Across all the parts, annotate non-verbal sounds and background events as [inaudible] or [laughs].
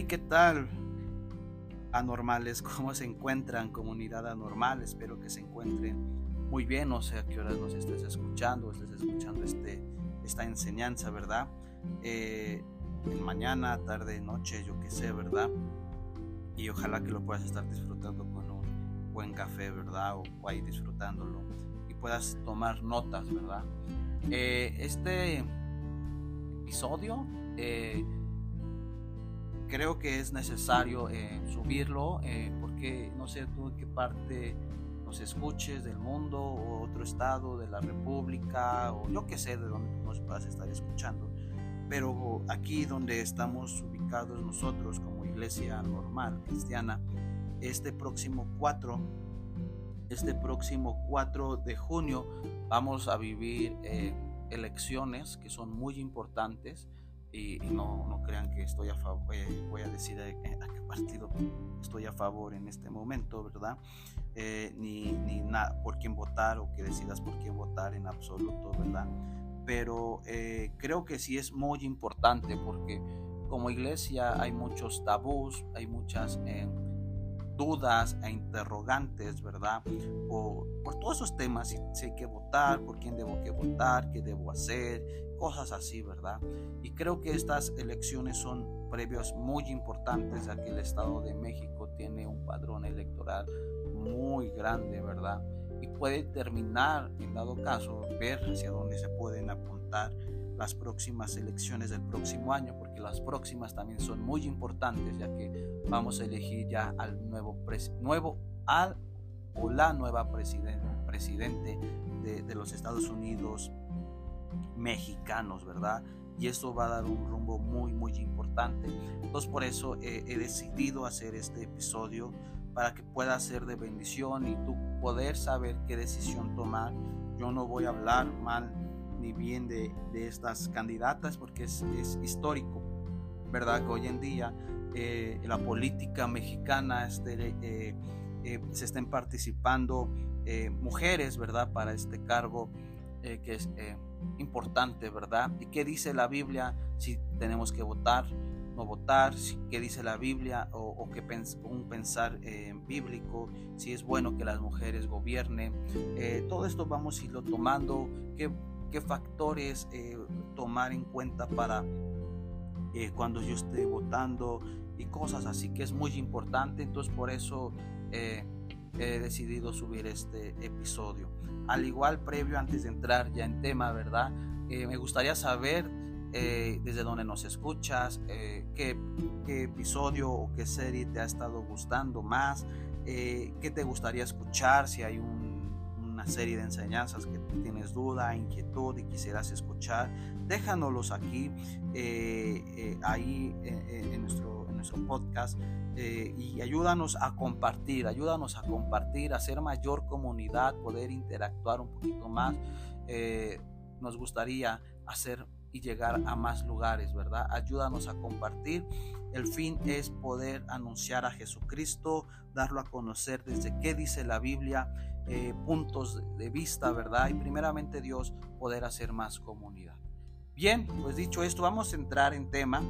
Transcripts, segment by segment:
Hey, ¿qué tal? Anormales, [laughs] ¿cómo se encuentran? Comunidad anormal, espero que se encuentren muy bien, no sé a qué horas nos estés escuchando, estés escuchando este, esta enseñanza, ¿verdad? Eh, en mañana, tarde, noche, yo qué sé, ¿verdad? Y ojalá que lo puedas estar disfrutando con un buen café, ¿verdad? O, ahí disfrutándolo y puedas tomar notas, ¿verdad? Eh, este episodio eh, creo que es necesario eh, subirlo eh, porque no sé tú en qué parte nos escuches del mundo o otro estado de la república o yo que sé de dónde nos puedas estar escuchando pero aquí donde estamos ubicados nosotros como iglesia normal cristiana este próximo 4 este próximo 4 de junio vamos a vivir eh, elecciones que son muy importantes y, no, no, crean que estoy a favor, eh, voy a decir a, qué partido estoy a favor en este momento, ¿verdad? Eh, ni, ni nada por quién votar o que decidas por quién votar en absoluto, ¿verdad? Pero eh, creo que sí es muy importante porque como iglesia hay muchos tabús, hay muchas dudas e interrogantes, ¿verdad? O, por todos esos temas, si, si, hay que votar, por quién debo que votar, qué debo hacer, cosas así, ¿verdad? Y creo que estas elecciones son previos muy importantes, ya que el Estado de México tiene un padrón electoral muy grande, ¿verdad? Y puede terminar, en dado caso, ver hacia dónde se pueden apuntar las próximas elecciones del próximo año, porque las próximas también son muy importantes, ya que vamos a elegir ya al nuevo, nuevo al o la nueva presidente, presidente de, de los Estados Unidos mexicanos, ¿verdad? Y esto va a dar un rumbo muy, muy importante. Entonces por eso he decidido hacer este episodio para que pueda ser de bendición y tú poder saber qué decisión tomar. Yo no voy a hablar mal ni bien de, estas candidatas porque es, histórico, ¿verdad? Que hoy en día eh, la política mexicana este, eh, eh, se estén participando mujeres, ¿verdad? Para este cargo que es importante, ¿verdad? ¿Y qué dice la Biblia si tenemos que votar, no votar? ¿Qué dice la Biblia o, qué un pensar eh, bíblico? Si es bueno que las mujeres gobiernen. Eh, todo esto vamos a irlo tomando. ¿Qué, factores eh, tomar en cuenta para cuando yo esté votando? Y cosas así que es muy importante. Entonces por eso he decidido subir este episodio al igual previo antes de entrar ya en tema, ¿verdad? Eh, me gustaría saber eh, desde dónde nos escuchas, eh, qué, episodio o qué serie te ha estado gustando más, qué te gustaría escuchar, si hay una serie de enseñanzas que tienes duda, inquietud y quisieras escuchar, déjanoslos aquí, ahí en nuestro podcast eh, y ayúdanos a compartir, ayúdanos a compartir, a hacer mayor comunidad, poder interactuar un poquito más. Eh, nos gustaría hacer y llegar a más lugares, ¿verdad? Ayúdanos a compartir. El fin es poder anunciar a Jesucristo, darlo a conocer desde qué dice la Biblia, eh, puntos de vista, ¿verdad? Y primeramente Dios, poder hacer más comunidad. Bien, pues dicho esto, vamos a entrar en tema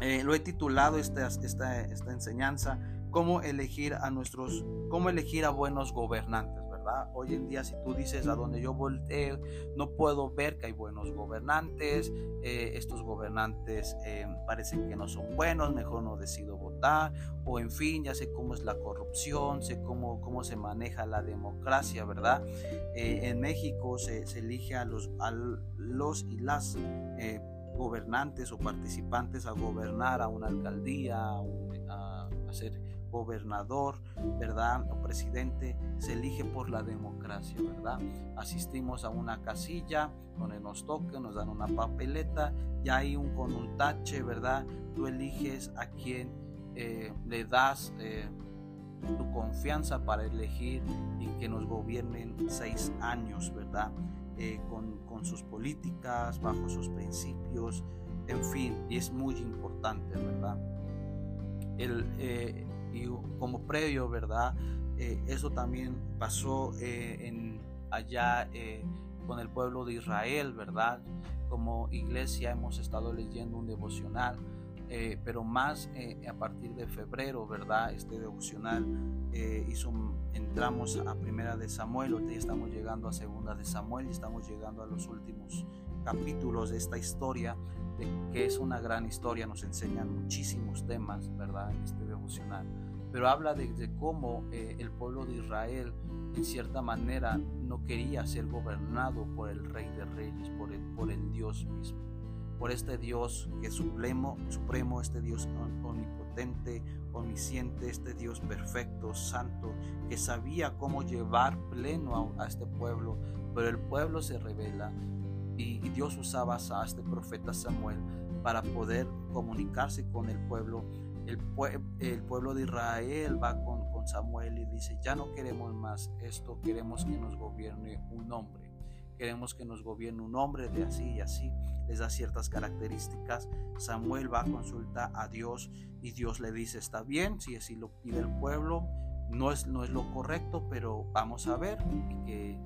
eh, lo he titulado esta, esta, esta enseñanza, cómo elegir a nuestros, cómo elegir a buenos gobernantes. ¿verdad? Hoy en día si tú dices a donde yo volteo, no puedo ver que hay buenos gobernantes, eh, estos gobernantes eh, parecen que no son buenos, mejor no decido votar, o en fin, ya sé cómo es la corrupción, sé cómo, cómo se maneja la democracia, ¿verdad? en México se, se, elige a los, a los y las gobernantes o participantes a gobernar a una alcaldía, a, ser gobernador, ¿verdad? O presidente, se elige por la democracia, ¿verdad? Asistimos a una casilla donde nos toque, nos dan una papeleta y hay un con un tache, ¿verdad? Tú eliges a quien eh, le das eh, tu confianza para elegir y que nos gobiernen seis años, ¿verdad? Eh, con, con, sus políticas, bajo sus principios, en fin, y es muy importante, ¿verdad? El, eh, y como previo, ¿verdad? Eh, eso también pasó en, allá con el pueblo de Israel, ¿verdad? Como iglesia hemos estado leyendo un devocional eh, pero más eh, a partir de febrero, ¿verdad? Este devocional eh, hizo, entramos a primera de Samuel, hoy estamos llegando a segunda de Samuel y estamos llegando a los últimos capítulos de esta historia, que es una gran historia, nos enseñan muchísimos temas, ¿verdad? En este devocional, pero habla de, cómo el pueblo de Israel, en cierta manera, no quería ser gobernado por el Rey de Reyes, por el, por el Dios mismo por este Dios que es supremo, supremo, este Dios omnipotente, omnisciente, este Dios perfecto, santo, que sabía cómo llevar pleno a, este pueblo, pero el pueblo se revela y, Dios usaba a este profeta Samuel para poder comunicarse con el pueblo. El, pueblo de Israel va con Samuel y dice, ya no queremos más esto, queremos que nos gobierne un hombre queremos que nos gobierne un hombre de así y así, les da ciertas características. Samuel va a consultar a Dios y Dios le dice, está bien, si así lo pide el pueblo, no es, no es lo correcto, pero vamos a ver que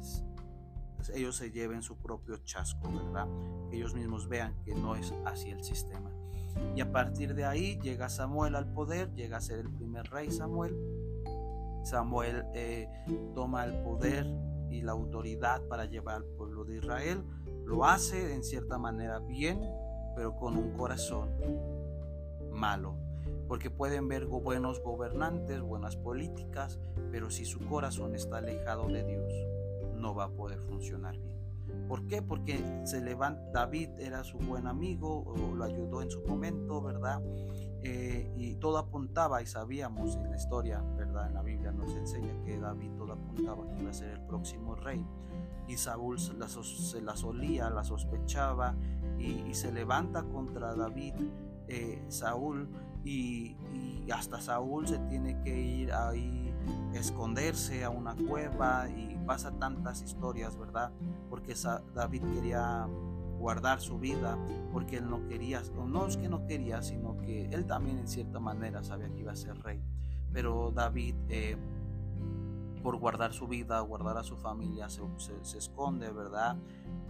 pues, ellos se lleven su propio chasco, ¿verdad? Que ellos mismos vean que no es así el sistema. Y a partir de ahí llega Samuel al poder, llega a ser el primer rey Samuel. Samuel eh, toma el poder y la autoridad para llevar al pueblo de Israel. Lo hace en cierta manera bien, pero con un corazón malo. Porque pueden ver buenos gobernantes, buenas políticas, pero si su corazón está alejado de Dios, no va a poder funcionar bien. ¿Por qué? Porque se levanta, David era su buen amigo, lo ayudó en su momento, ¿verdad? Eh, y todo apuntaba, y sabíamos en la historia, ¿verdad? En la Biblia nos enseña que David todo apuntaba que iba a ser el próximo rey. Y Saúl se la, solía, la sospechaba, y, se levanta contra David, eh, Saúl, y, hasta Saúl se tiene que ir ahí, esconderse a una cueva, y pasa tantas historias, ¿verdad? Porque David quería guardar su vida porque él no quería, no es que no quería, sino que él también en cierta manera sabía que iba a ser rey. Pero David, eh, por guardar su vida, guardar a su familia, se, esconde, ¿verdad?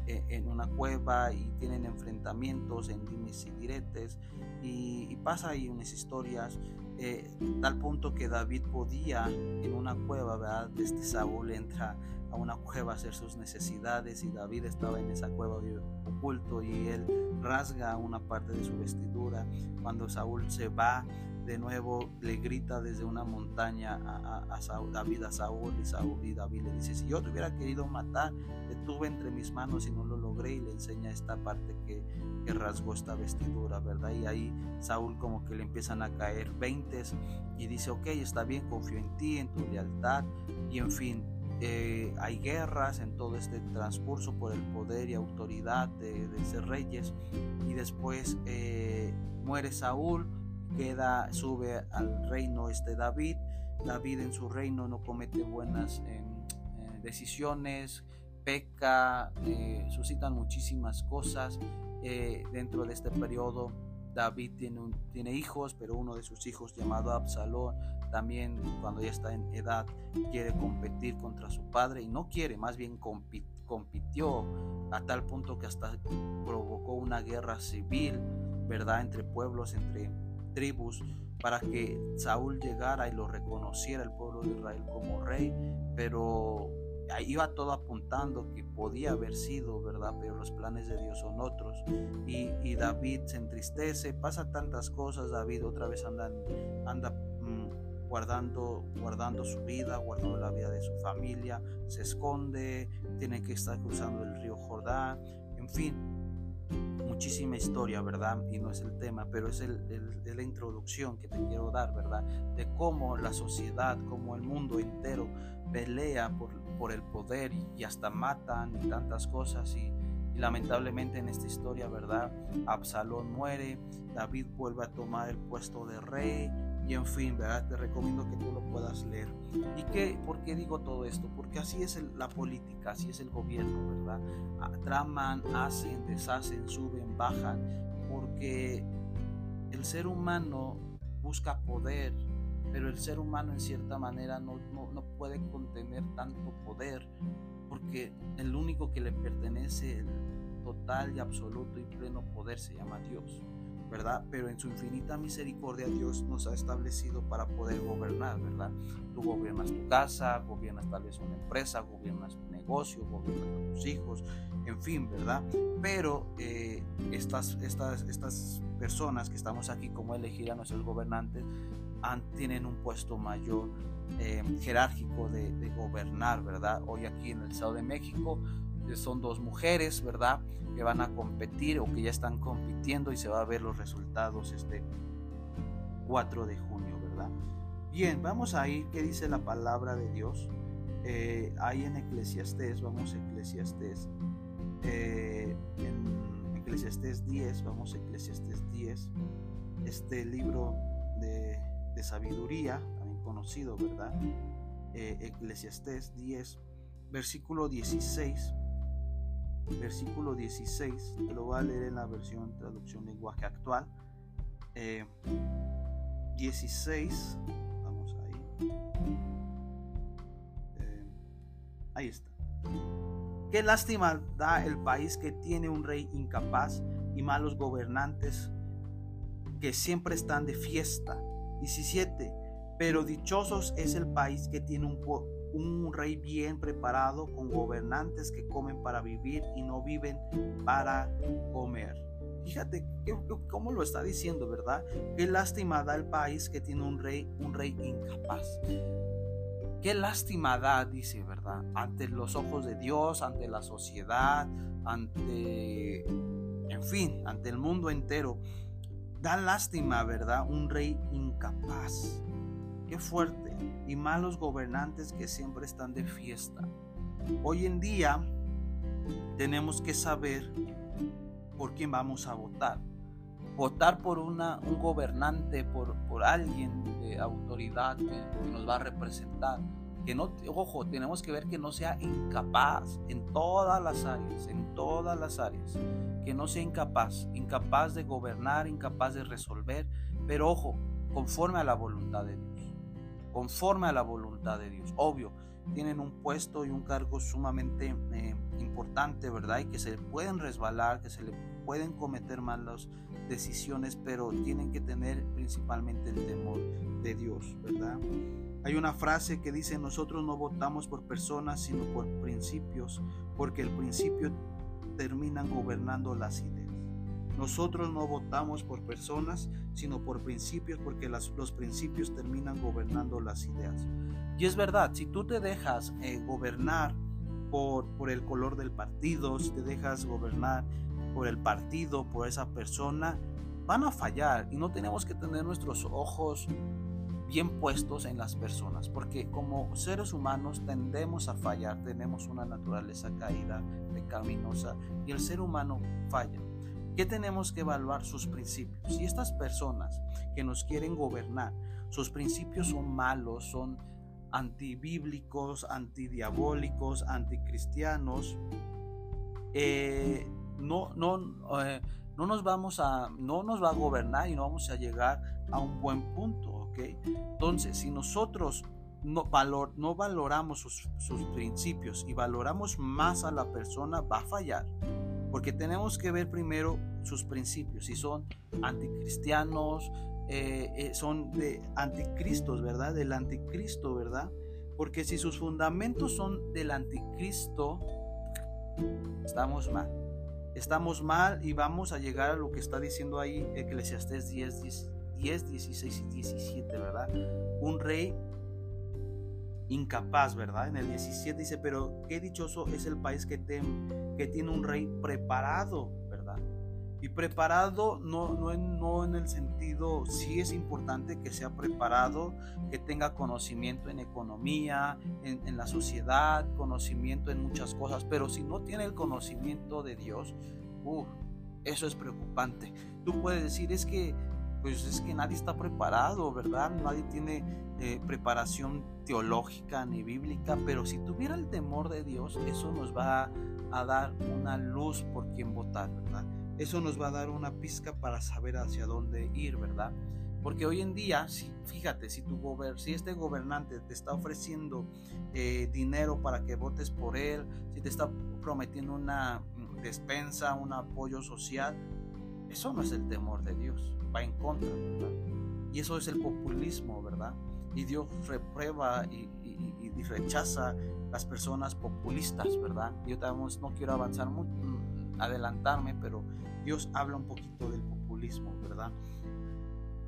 E, en una cueva y tienen enfrentamientos en dimes y diretes y, pasa ahí unas historias eh, tal punto que David podía en una cueva, ¿verdad? Este Saúl entra a una cueva a hacer sus necesidades y David estaba en esa cueva oculto y él rasga una parte de su vestidura. Cuando Saúl se va, de nuevo le grita desde una montaña a, David a Saúl y, Saúl y David le dice, si yo te hubiera querido matar, te tuve entre mis manos y no lo logré y le enseña esta parte que, rasgó esta vestidura, ¿verdad? Y ahí Saúl como que le empiezan a caer veintes y dice, ok, está bien, confío en ti, en tu lealtad y en fin, eh, hay guerras en todo este transcurso por el poder y autoridad de, de reyes y después eh, muere Saúl, queda, sube al reino este David, David en su reino no comete buenas em, eh, decisiones, peca, suscitan muchísimas cosas dentro de este periodo David tiene, tiene hijos, pero uno de sus hijos llamado Absalón también cuando ya está en edad quiere competir contra su padre y no quiere, más bien compitió a tal punto que hasta provocó una guerra civil, ¿verdad? Entre pueblos, entre tribus, para que Saúl llegara y lo reconociera el pueblo de Israel como rey, pero iba todo apuntando que podía haber sido, ¿verdad? Pero los planes de Dios son otros. Y, y David se entristece, pasa tantas cosas, David otra vez anda, anda mm, guardando, guardando su vida, guardando la vida de su familia, se esconde, tiene que estar cruzando el río Jordán, en fin, muchísima historia, ¿verdad? Y no es el tema, pero es el, la introducción que te quiero dar, ¿verdad? De cómo la sociedad, cómo el mundo entero pelea por, por el poder y, hasta matan y tantas cosas y, lamentablemente en esta historia, ¿verdad? Absalón muere, David vuelve a tomar el puesto de rey y en fin, ¿verdad? Te recomiendo que tú lo puedas leer. ¿Y qué, por qué digo todo esto? Porque así es la política, así es el gobierno, ¿verdad? Traman, hacen, deshacen, suben, bajan, porque el ser humano busca poder, pero el ser humano en cierta manera no, no, puede contener tanto poder porque el único que le pertenece el total y absoluto y pleno poder se llama Dios. ¿Verdad? Pero en su infinita misericordia Dios nos ha establecido para poder gobernar, ¿verdad? Tú gobiernas tu casa, gobiernas tal vez una empresa, gobiernas tu negocio, gobiernas a tus hijos, en fin, ¿verdad? Pero eh, estas, estas, estas personas que estamos aquí como elegir a nuestros gobernantes tienen un puesto mayor eh, jerárquico de, de, gobernar, ¿verdad? Hoy aquí en el Estado de México son dos mujeres, ¿verdad? Que van a competir o que ya están compitiendo y se va a ver los resultados este 4 de junio, ¿verdad? Bien, vamos a ir, ¿qué dice la palabra de Dios? Eh, ahí en Eclesiastés, vamos a Eclesiastés, eh, en Eclesiastés 10, vamos a Eclesiastés 10, este libro de, de sabiduría, también conocido, ¿verdad? Eh, Eclesiastés 10, versículo 16 versículo 16, te lo voy a leer en la versión traducción lenguaje actual. 16, eh, vamos ahí. Eh, ahí está. Qué lástima da el país que tiene un rey incapaz y malos gobernantes que siempre están de fiesta. 17. Pero dichosos es el país que tiene un, un rey bien preparado con gobernantes que comen para vivir y no viven para comer. Fíjate cómo lo está diciendo, ¿verdad? Qué lástima da el país que tiene un rey, un rey incapaz. Qué lástima da, dice, ¿verdad? Ante los ojos de Dios, ante la sociedad, ante, en fin, ante el mundo entero. Da lástima, ¿verdad? Un rey incapaz. Qué fuerte. Y malos gobernantes que siempre están de fiesta. Hoy en día tenemos que saber por quién vamos a votar. Votar por una, un gobernante, por, por alguien de autoridad que, nos va a representar. Que no, ojo, tenemos que ver que no sea incapaz en todas las áreas, en todas las áreas. Que no sea incapaz, incapaz de gobernar, incapaz de resolver, pero ojo, conforme a la voluntad de Dios conforme a la voluntad de Dios. Obvio, tienen un puesto y un cargo sumamente eh, importante, ¿verdad? Y que se pueden resbalar, que se le pueden cometer malas decisiones, pero tienen que tener principalmente el temor de Dios, ¿verdad? Hay una frase que dice, nosotros no votamos por personas, sino por principios, porque el principio terminan gobernando las ideas. Nosotros no votamos por personas, sino por principios, porque los principios terminan gobernando las ideas. Y es verdad, si tú te dejas eh, gobernar por, por el color del partido, si te dejas gobernar por el partido, por esa persona, van a fallar y no tenemos que tener nuestros ojos bien puestos en las personas, porque como seres humanos tendemos a fallar, tenemos una naturaleza caída, pecaminosa, y el ser humano falla. ¿Qué tenemos que evaluar? Sus principios. Si estas personas que nos quieren gobernar, sus principios son malos, son antibíblicos, antidiabólicos, anticristianos, eh, no, no, eh, no, nos vamos a, no nos va a gobernar y no vamos a llegar a un buen punto, ¿ok? Entonces, si nosotros no, valor, no valoramos sus, sus principios y valoramos más a la persona, va a fallar. Porque tenemos que ver primero sus principios, si son anticristianos, eh, eh, son de anticristos, ¿verdad? Del anticristo, ¿verdad? Porque si sus fundamentos son del anticristo, estamos mal. Estamos mal y vamos a llegar a lo que está diciendo ahí Eclesiastés 10, 10, 16 y 17, ¿verdad? Un rey incapaz, ¿verdad? En el 17 dice, pero qué dichoso es el país que, que tiene un rey preparado, ¿verdad? Y preparado no, no, no en el sentido, sí es importante que sea preparado, que tenga conocimiento en economía, en, la sociedad, conocimiento en muchas cosas, pero si no tiene el conocimiento de Dios, eso es preocupante. Tú puedes decir, es que pues es que nadie está preparado, ¿verdad? Nadie tiene eh, preparación teológica ni bíblica, pero si tuviera el temor de Dios, eso nos va a, dar una luz por quien votar, ¿verdad? Eso nos va a dar una pizca para saber hacia dónde ir, ¿verdad? Porque hoy en día, si, fíjate, si, tu si este gobernante te está ofreciendo eh, dinero para que votes por él, si te está prometiendo una mm, despensa, un apoyo social, Eso no es el temor de Dios, va en contra, ¿verdad? Y eso es el populismo, ¿verdad? Y Dios reprueba y, rechaza las personas populistas, ¿verdad? Yo no quiero avanzar mm, adelantarme, pero Dios habla un poquito del populismo, ¿verdad?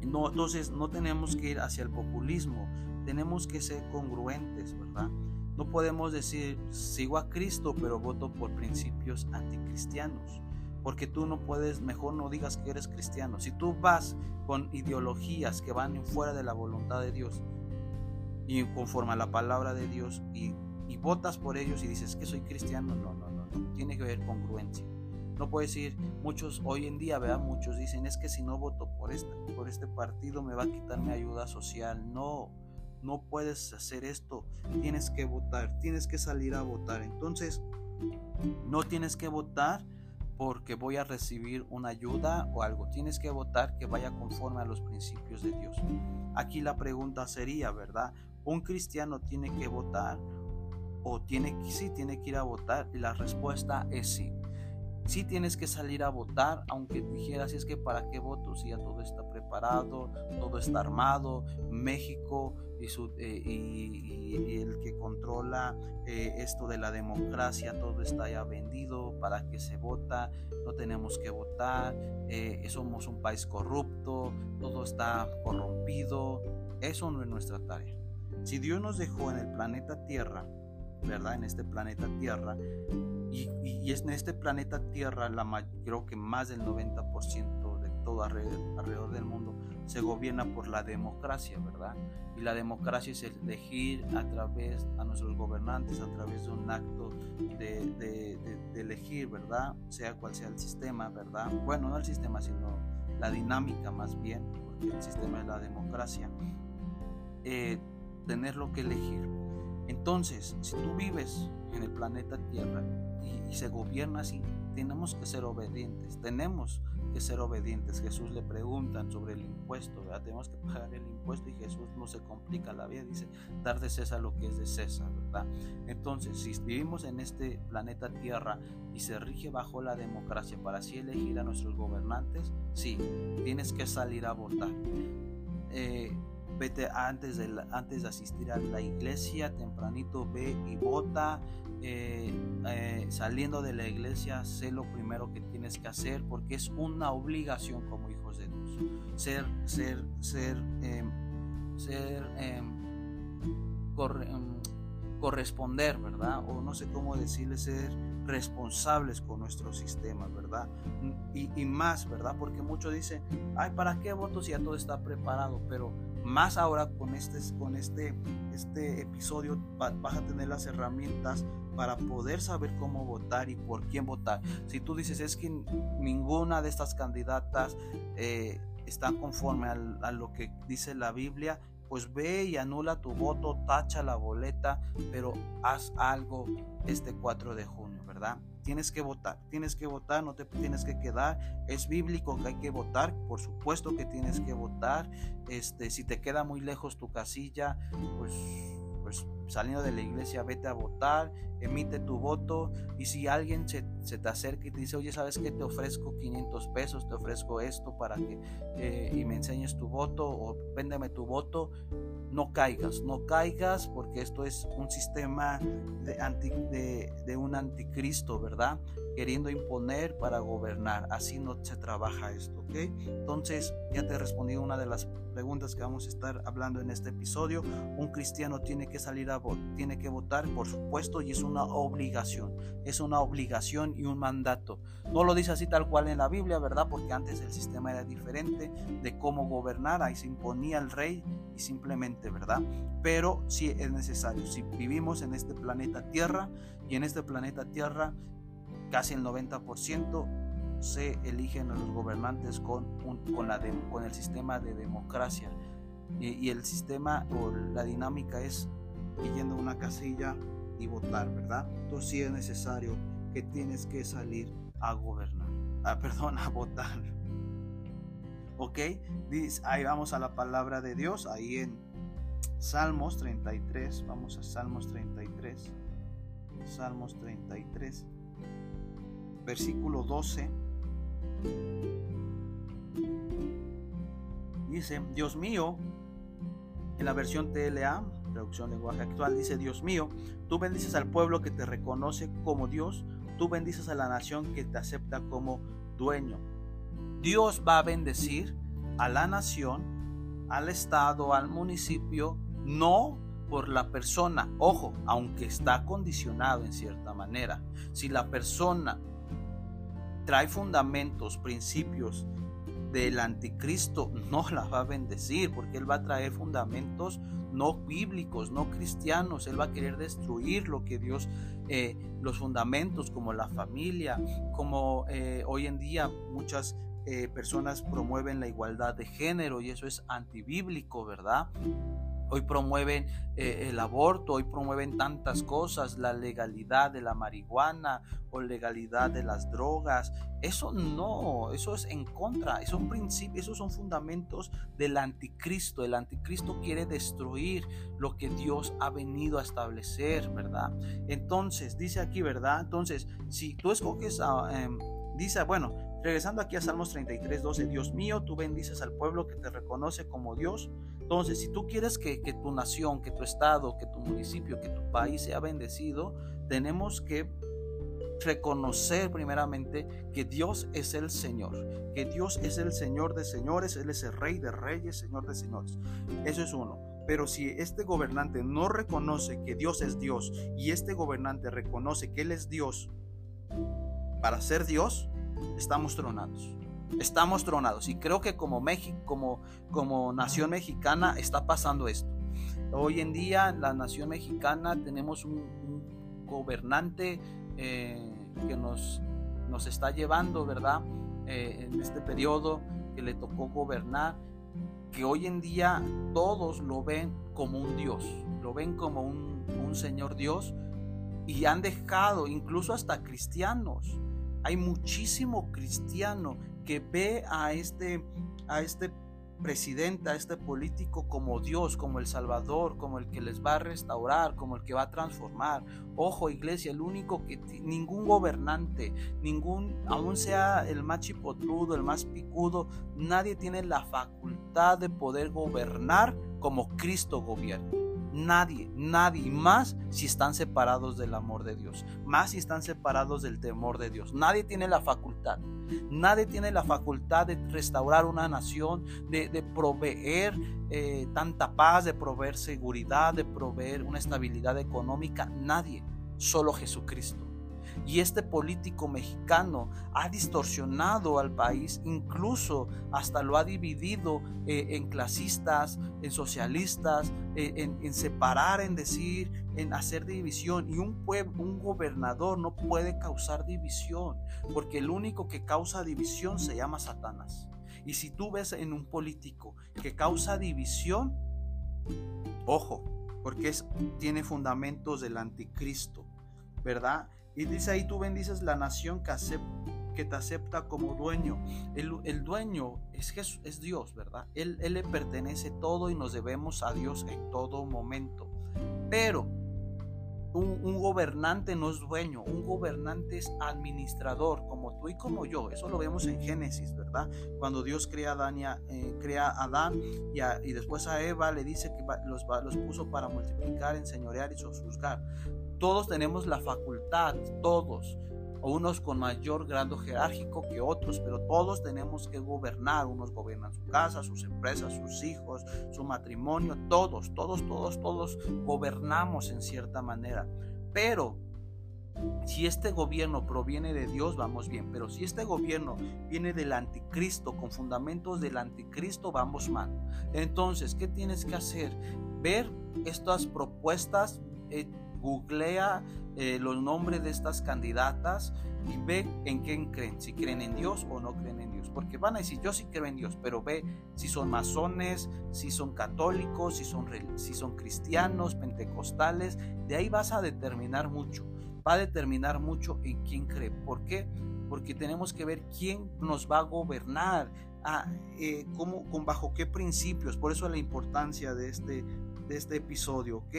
No, entonces no tenemos que ir hacia el populismo, tenemos que ser congruentes, ¿verdad? No podemos decir, sigo a Cristo, pero voto por principios anticristianos. Porque tú no puedes, mejor no digas que eres cristiano. Si tú vas con ideologías que van fuera de la voluntad de Dios y conforme a la palabra de Dios y, votas por ellos y dices que soy cristiano, no, no, no, no. Tiene que haber congruencia. No puedes decir, muchos hoy en día, ¿verdad? Muchos dicen, es que si no voto por este, por este partido me va a quitar mi ayuda social. No, no puedes hacer esto, tienes que votar, tienes que salir a votar. Entonces, no tienes que votar porque voy a recibir una ayuda o algo, tienes que votar que vaya conforme a los principios de Dios. Aquí la pregunta sería, ¿verdad? ¿Un cristiano tiene que votar o tiene sí tiene que ir a votar? Y la respuesta es sí. Sí tienes que salir a votar, aunque dijeras, es que para qué voto si ya todo está preparado, todo está armado, México eh, y, el que controla eh, esto de la democracia, todo está ya vendido, para que se vota, no tenemos que votar, eh, somos un país corrupto, todo está corrompido, eso no es nuestra tarea. Si Dios nos dejó en el planeta Tierra, ¿verdad? En este planeta Tierra, y, en este planeta Tierra, la, creo que más del 90% de todo alrededor del mundo se gobierna por la democracia, ¿verdad? Y la democracia es elegir a través a nuestros gobernantes, a través de un acto de, elegir, ¿verdad? Sea cual sea el sistema, ¿verdad? Bueno, no el sistema, sino la dinámica más bien, porque el sistema es la democracia. Eh, tener lo que elegir. Entonces, si tú vives en el planeta Tierra y, se gobierna así, tenemos que ser obedientes, tenemos que ser obedientes. Jesús le preguntan sobre el impuesto, ¿verdad? Tenemos que pagar el impuesto y Jesús no se complica la vida, dice, dar de César lo que es de César, ¿verdad? Entonces, si vivimos en este planeta Tierra y se rige bajo la democracia para así elegir a nuestros gobernantes, sí, tienes que salir a votar. Eh, vete antes de, antes de asistir a la iglesia, tempranito ve y vota. Eh, eh, saliendo de la iglesia, sé lo primero que tienes que hacer porque es una obligación como hijos de Dios. Ser, ser, ser, em, ser em, em, corresponder, ¿verdad? O no sé cómo decirle, ser responsables con nuestro sistema, ¿verdad? Y, más, ¿verdad? Porque muchos dicen, ay, ¿para qué voto si ya todo está preparado? Pero más ahora con este, con este, este episodio vas a tener las herramientas para poder saber cómo votar y por quién votar. Si tú dices es que ninguna de estas candidatas eh, está conforme a lo que dice la Biblia, pues ve y anula tu voto, tacha la boleta, pero haz algo este 4 de junio, ¿verdad? tienes que votar, tienes que votar, no te tienes que quedar. Es bíblico que hay que votar, por supuesto que tienes que votar. Este, si te queda muy lejos tu casilla, pues pues saliendo de la iglesia, vete a votar, emite tu voto y si alguien se, te acerca y te dice, oye, ¿sabes qué? Te ofrezco 500 pesos, te ofrezco esto para que eh, y me enseñes tu voto o véndeme tu voto, no caigas, no caigas porque esto es un sistema de, de un anticristo, ¿verdad? Queriendo imponer para gobernar, así no se trabaja esto, ¿ok? Entonces, ya te he respondido una de las preguntas que vamos a estar hablando en este episodio. Un cristiano tiene que salir a votar, tiene que votar, por supuesto, y es una obligación. Es una obligación y un mandato. No lo dice así tal cual en la Biblia, ¿verdad? Porque antes el sistema era diferente de cómo gobernar, ahí se imponía el rey y simplemente, ¿verdad? Pero sí es necesario. Si vivimos en este planeta Tierra y en este planeta Tierra casi el 90% se eligen a los gobernantes con, con, la con el sistema de democracia. Y, el sistema o la dinámica es yendo a una casilla y votar, ¿verdad? Entonces sí es necesario que tienes que salir a gobernar, [laughs] ah, perdón, a votar. ¿Ok? Ahí vamos a la palabra de Dios, ahí en Salmos 33, vamos a Salmos 33, Salmos 33, versículo 12 Dice, Dios mío, en la versión TLA, traducción lenguaje actual, dice, Dios mío, tú bendices al pueblo que te reconoce como Dios, tú bendices a la nación que te acepta como dueño. Dios va a bendecir a la nación, al estado, al municipio, no por la persona. Ojo, aunque está condicionado en cierta manera. Si la persona trae fundamentos, principios del anticristo, no la va a bendecir porque él va a traer fundamentos no bíblicos, no cristianos. Él va a querer destruir lo que Dios, eh, los fundamentos como la familia, como eh, hoy en día muchas eh, personas promueven la igualdad de género y eso es antibíblico, ¿verdad? Hoy promueven eh, el aborto, hoy promueven tantas cosas, la legalidad de la marihuana o legalidad de las drogas. Eso no, eso es en contra, esos son principios, esos son fundamentos del anticristo. El anticristo quiere destruir lo que Dios ha venido a establecer, ¿verdad? Entonces, dice aquí, ¿verdad? Entonces, si tú escoges. Em, dice, bueno, regresando aquí a Salmos 33, 12, Dios mío, tú bendices al pueblo que te reconoce como Dios. Entonces, si tú quieres que, tu nación, que tu estado, que tu municipio, que tu país sea bendecido, tenemos que reconocer primeramente que Dios es el Señor, que Dios es el Señor de señores, Él es el Rey de reyes, Señor de señores. Eso es uno. Pero si este gobernante no reconoce que Dios es Dios y este gobernante reconoce que Él es Dios para ser Dios, estamos tronados. Estamos tronados. Y creo que como México, como, como nación mexicana, está pasando esto. Hoy en día, la nación mexicana tenemos un, gobernante eh, que nos, nos está llevando, ¿verdad? Eh, en este periodo que le tocó gobernar, que hoy en día todos lo ven como un Dios, lo ven como un, un Señor Dios y han dejado incluso hasta cristianos hay muchísimo cristiano que ve a este, a este presidente, a este político como Dios, como el Salvador, como el que les va a restaurar, como el que va a transformar. Ojo, iglesia, el único que ningún gobernante, ningún, aún sea el más chipotrudo, el más picudo, nadie tiene la facultad de poder gobernar como Cristo gobierna. Nadie, nadie más si están separados del amor de Dios, más si están separados del temor de Dios. Nadie tiene la facultad, nadie tiene la facultad de restaurar una nación, de, proveer eh, tanta paz, de proveer seguridad, de proveer una estabilidad económica. Nadie, solo Jesucristo. Y este político mexicano ha distorsionado al país, incluso hasta lo ha dividido eh, en clasistas, en socialistas, eh, en, separar, en decir, en hacer división. Y un pueblo, un gobernador no puede causar división, porque el único que causa división se llama Satanás. Y si tú ves en un político que causa división, ojo, porque tiene fundamentos del anticristo, ¿verdad? Y dice ahí, tú bendices la nación que, que te acepta como dueño. El, dueño es, Jesús, es Dios, ¿verdad? Él, él le pertenece todo y nos debemos a Dios en todo momento. Pero un, gobernante no es dueño, un gobernante es administrador, como tú y como yo. Eso lo vemos en Génesis, ¿verdad? Cuando Dios crea a Adán, y, eh, crea a Adán y, después a Eva le dice que los, los puso para multiplicar, enseñorear y sojuzgar. Todos tenemos la facultad, todos, unos con mayor grado jerárquico que otros, pero todos tenemos que gobernar. Unos gobiernan su casa, sus empresas, sus hijos, su matrimonio, todos, todos, todos, todos gobernamos en cierta manera. Pero si este gobierno proviene de Dios, vamos bien. Pero si este gobierno viene del anticristo, con fundamentos del anticristo, vamos mal. Entonces, ¿qué tienes que hacer? Ver estas propuestas. Eh, googlea eh, los nombres de estas candidatas y ve en quién creen, si creen en Dios o no creen en Dios. Porque van a decir, yo sí creo en Dios, pero ve si son masones, si son católicos, si son, si son cristianos, pentecostales. De ahí vas a determinar mucho. Va a determinar mucho en quién cree. ¿Por qué? Porque tenemos que ver quién nos va a gobernar. Ah, eh, cómo, con bajo qué principios. Por eso la importancia de este, de este episodio, ¿ok?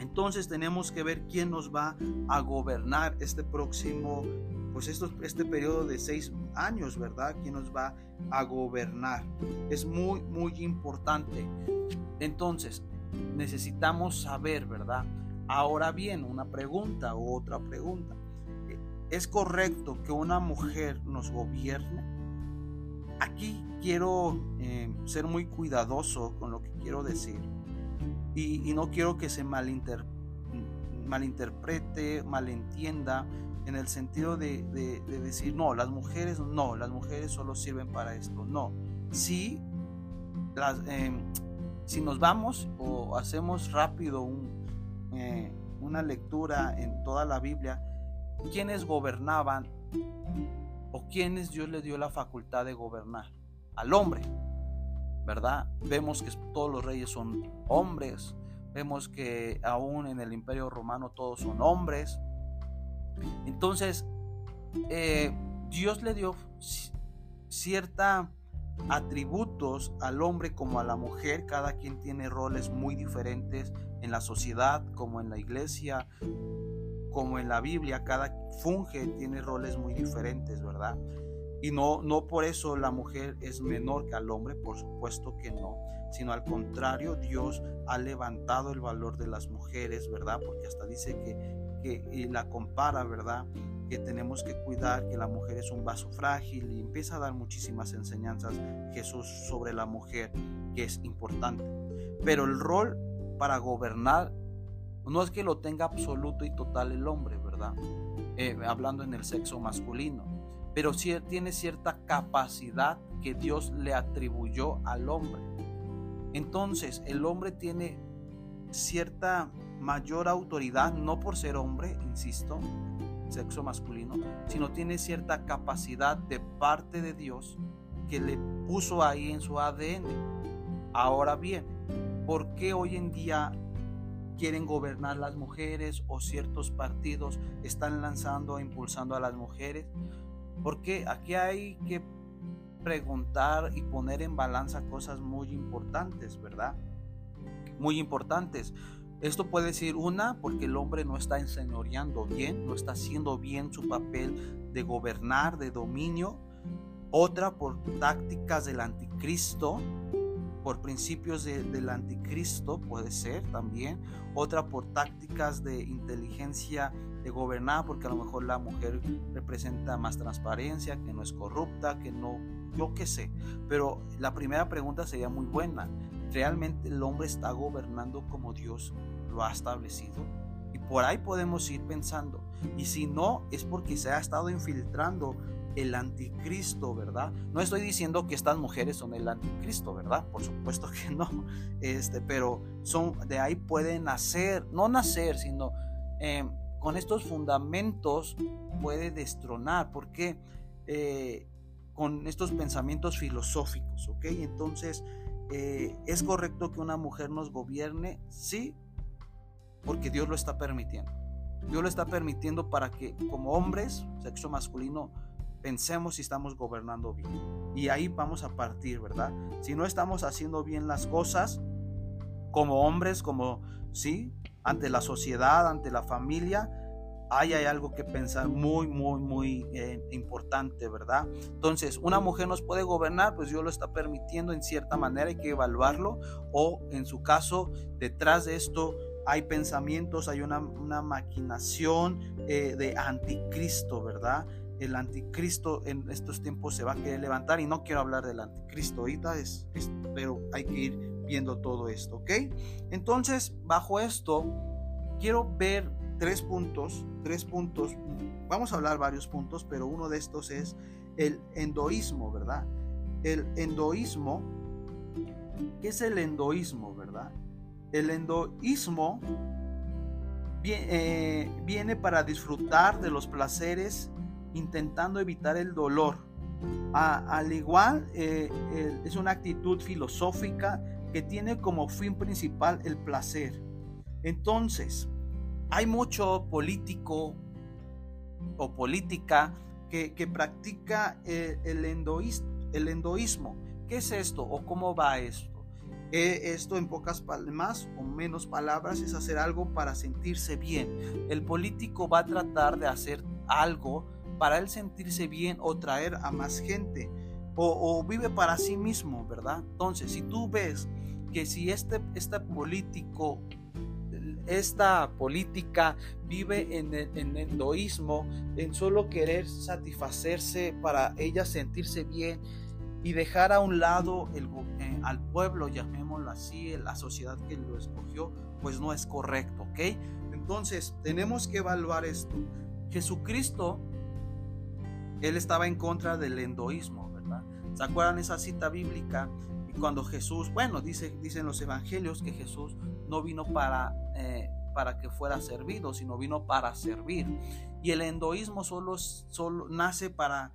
Entonces tenemos que ver quién nos va a gobernar este próximo, pues este periodo de seis años, ¿verdad? ¿Quién nos va a gobernar? Es muy, muy importante. Entonces, necesitamos saber, ¿verdad? Ahora bien, una pregunta u otra pregunta. ¿Es correcto que una mujer nos gobierne? Aquí quiero eh, ser muy cuidadoso con lo que quiero decir y, no quiero que se malinterprete, malentienda en el sentido de, decir, no, las mujeres no, las mujeres solo sirven para esto. No, sí, em, si nos vamos o hacemos rápido eh, una lectura en toda la Biblia, ¿quiénes gobernaban o quiénes Dios le dio la facultad de gobernar? Al hombre. ¿Verdad? Vemos que todos los reyes son hombres, vemos que aún en el imperio romano todos son hombres. Entonces, eh, Dios le dio cierta atributos al hombre como a la mujer, cada quien tiene roles muy diferentes en la sociedad, como en la iglesia, como en la Biblia, cada funge tiene roles muy diferentes, ¿verdad? Y no, no por eso la mujer es menor que al hombre, por supuesto que no, sino al contrario, Dios ha levantado el valor de las mujeres, ¿verdad? Porque hasta dice que, que y la compara, ¿verdad? Que tenemos que cuidar, que la mujer es un vaso frágil y empieza a dar muchísimas enseñanzas Jesús sobre la mujer, que es importante. Pero el rol para gobernar no es que lo tenga absoluto y total el hombre, ¿verdad? Eh, hablando en el sexo masculino pero sí tiene cierta capacidad que Dios le atribuyó al hombre. Entonces el hombre tiene cierta mayor autoridad, no por ser hombre, insisto, sexo masculino, sino tiene cierta capacidad de parte de Dios que le puso ahí en su ADN. Ahora bien, ¿por qué hoy en día quieren gobernar las mujeres o ciertos partidos están lanzando e impulsando a las mujeres? Porque aquí hay que preguntar y poner en balanza cosas muy importantes, ¿verdad? Muy importantes. Esto puede decir una, porque el hombre no está enseñoreando bien, no está haciendo bien su papel de gobernar, de dominio. Otra, por tácticas del anticristo, por principios del anticristo, puede ser también. Otra, por tácticas de inteligencia de gobernar, porque a lo mejor la mujer representa más transparencia, que no es corrupta, que no, yo qué sé. Pero la primera pregunta sería muy buena. ¿Realmente el hombre está gobernando como Dios lo ha establecido? Y por ahí podemos ir pensando. Y si no, es porque se ha estado infiltrando el anticristo, ¿verdad? No estoy diciendo que estas mujeres son el anticristo, ¿verdad? Por supuesto que no. Este, pero son de ahí pueden nacer, no nacer, sino eh, con estos fundamentos puede destronar, porque eh, con estos pensamientos filosóficos, ¿ok? Entonces, eh, ¿es correcto que una mujer nos gobierne? Sí, porque Dios lo está permitiendo. Dios lo está permitiendo para que como hombres, sexo masculino, pensemos si estamos gobernando bien. Y ahí vamos a partir, ¿verdad? Si no estamos haciendo bien las cosas, como hombres, como, sí, ante la sociedad, ante la familia, ahí hay algo que pensar muy, muy, muy eh, importante, ¿verdad? Entonces, una mujer nos puede gobernar, pues Dios lo está permitiendo en cierta manera, hay que evaluarlo, o en su caso, detrás de esto hay pensamientos, hay una, maquinación eh, de anticristo, ¿verdad? El anticristo en estos tiempos se va a querer levantar y no quiero hablar del anticristo ahorita, es, pero hay que ir viendo todo esto, ¿ok? Entonces, bajo esto, quiero ver tres puntos, tres puntos, vamos a hablar varios puntos, pero uno de estos es el endoísmo, ¿verdad? El endoísmo, ¿qué es el endoísmo, verdad? El endoísmo eh, viene para disfrutar de los placeres intentando evitar el dolor. al igual, eh, es una actitud filosófica que tiene como fin principal el placer. Entonces, hay mucho político o política que, practica el, el, endoísmo. ¿Qué es esto o cómo va esto? Eh, esto en pocas más o menos palabras es hacer algo para sentirse bien. El político va a tratar de hacer algo para él sentirse bien o traer a más gente o, vive para sí mismo, ¿verdad? Entonces, si tú ves que si este, este político esta política vive en, endoísmo, en solo querer satisfacerse para ella sentirse bien y dejar a un lado el, eh, al pueblo, llamémoslo así, la sociedad que lo escogió, pues no es correcto, ¿ok? Entonces tenemos que evaluar esto. Jesucristo, él estaba en contra del endoísmo, ¿verdad? ¿Se acuerdan esa cita bíblica? Y cuando Jesús, bueno, dice, dicen los evangelios que Jesús no vino para, eh, para que fuera servido, sino vino para servir. Y el endoísmo solo, solo nace para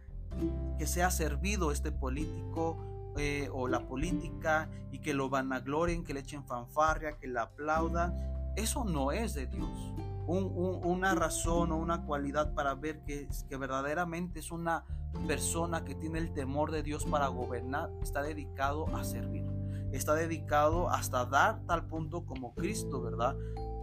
que sea servido este político eh, o la política y que lo vanaglorien, que le echen fanfarria, que le aplaudan. Eso no es de Dios. Una razón o una cualidad para ver que, que verdaderamente es una persona que tiene el temor de Dios para gobernar, está dedicado a servir. Está dedicado hasta dar tal punto como Cristo, ¿verdad?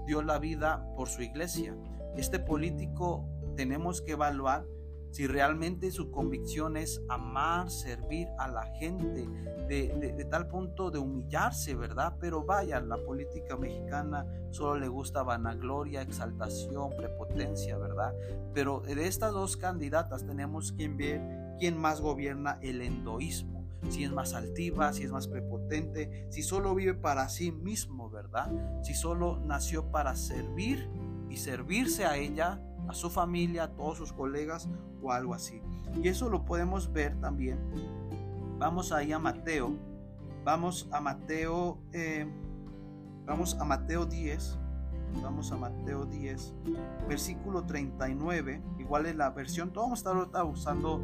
Dio la vida por su iglesia. Este político tenemos que evaluar si realmente su convicción es amar, servir a la gente, de, tal punto de humillarse, ¿verdad? Pero vaya, la política mexicana solo le gusta vanagloria, exaltación, prepotencia, ¿verdad? Pero de estas dos candidatas tenemos que ver quién más gobierna el endoísmo, si es más altiva, si es más prepotente, si solo vive para sí mismo, ¿verdad? Si solo nació para servir y servirse a ella a su familia, a todos sus colegas o algo así. Y eso lo podemos ver también. Vamos ahí a Mateo. Vamos a Mateo. Eh, vamos a Mateo 10. Vamos a Mateo 10, versículo 39. Igual es la versión. Todos vamos a estar ahorita usando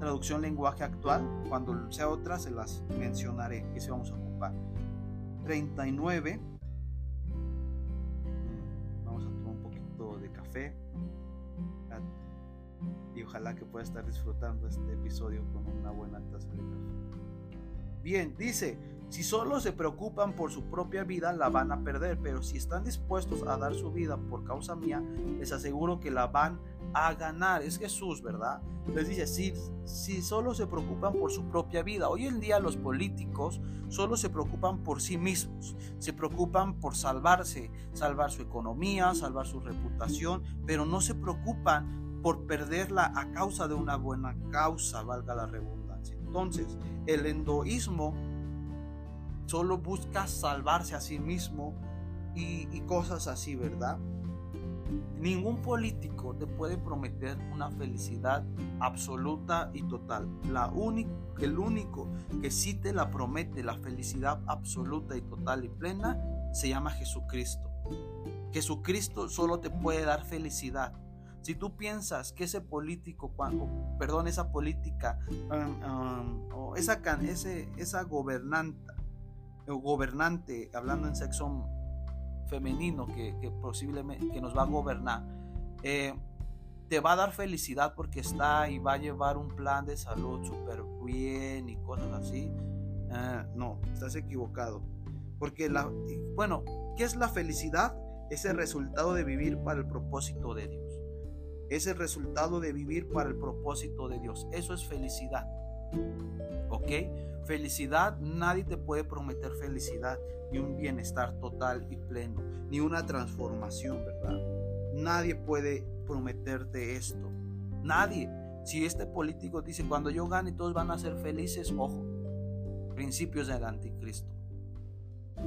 traducción lenguaje actual. Cuando sea otra, se las mencionaré. Que se vamos a ocupar. 39. Vamos a tomar un poquito de café ojalá que pueda estar disfrutando este episodio con una buena taza de café. Bien, dice, si solo se preocupan por su propia vida, la van a perder, pero si están dispuestos a dar su vida por causa mía, les aseguro que la van a ganar. Es Jesús, ¿verdad? Les dice, si, si solo se preocupan por su propia vida, hoy en día los políticos solo se preocupan por sí mismos, se preocupan por salvarse, salvar su economía, salvar su reputación, pero no se preocupan por perderla a causa de una buena causa, valga la redundancia. Entonces, el endoísmo solo busca salvarse a sí mismo y, cosas así, ¿verdad? Ningún político te puede prometer una felicidad absoluta y total. La el único que sí te la promete la felicidad absoluta y total y plena se llama Jesucristo. Jesucristo solo te puede dar felicidad si tú piensas que ese político, perdón, esa política, um, um, o esa, ese, esa gobernanta, o gobernante, hablando en sexo femenino, que, posiblemente que nos va a gobernar, eh, te va a dar felicidad porque está y va a llevar un plan de salud súper bien y cosas así. Eh, no, estás equivocado. Porque la, bueno, ¿qué es la felicidad? Es el resultado de vivir para el propósito de Dios es el resultado de vivir para el propósito de Dios. Eso es felicidad. ¿Ok? Felicidad, nadie te puede prometer felicidad, ni un bienestar total y pleno, ni una transformación, ¿verdad? Nadie puede prometerte esto. Nadie. Si este político dice, cuando yo gane todos van a ser felices, ojo, principios del anticristo.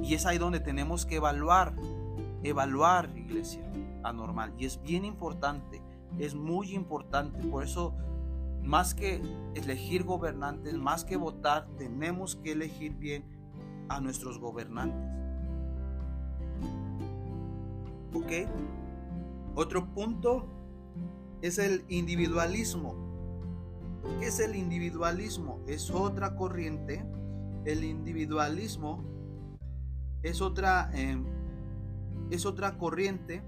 Y es ahí donde tenemos que evaluar, evaluar, iglesia, anormal. Y es bien importante es muy importante. Por eso, más que elegir gobernantes, más que votar, tenemos que elegir bien a nuestros gobernantes. ¿Ok? Otro punto es el individualismo. ¿Qué es el individualismo? Es otra corriente. El individualismo es otra, em, es otra corriente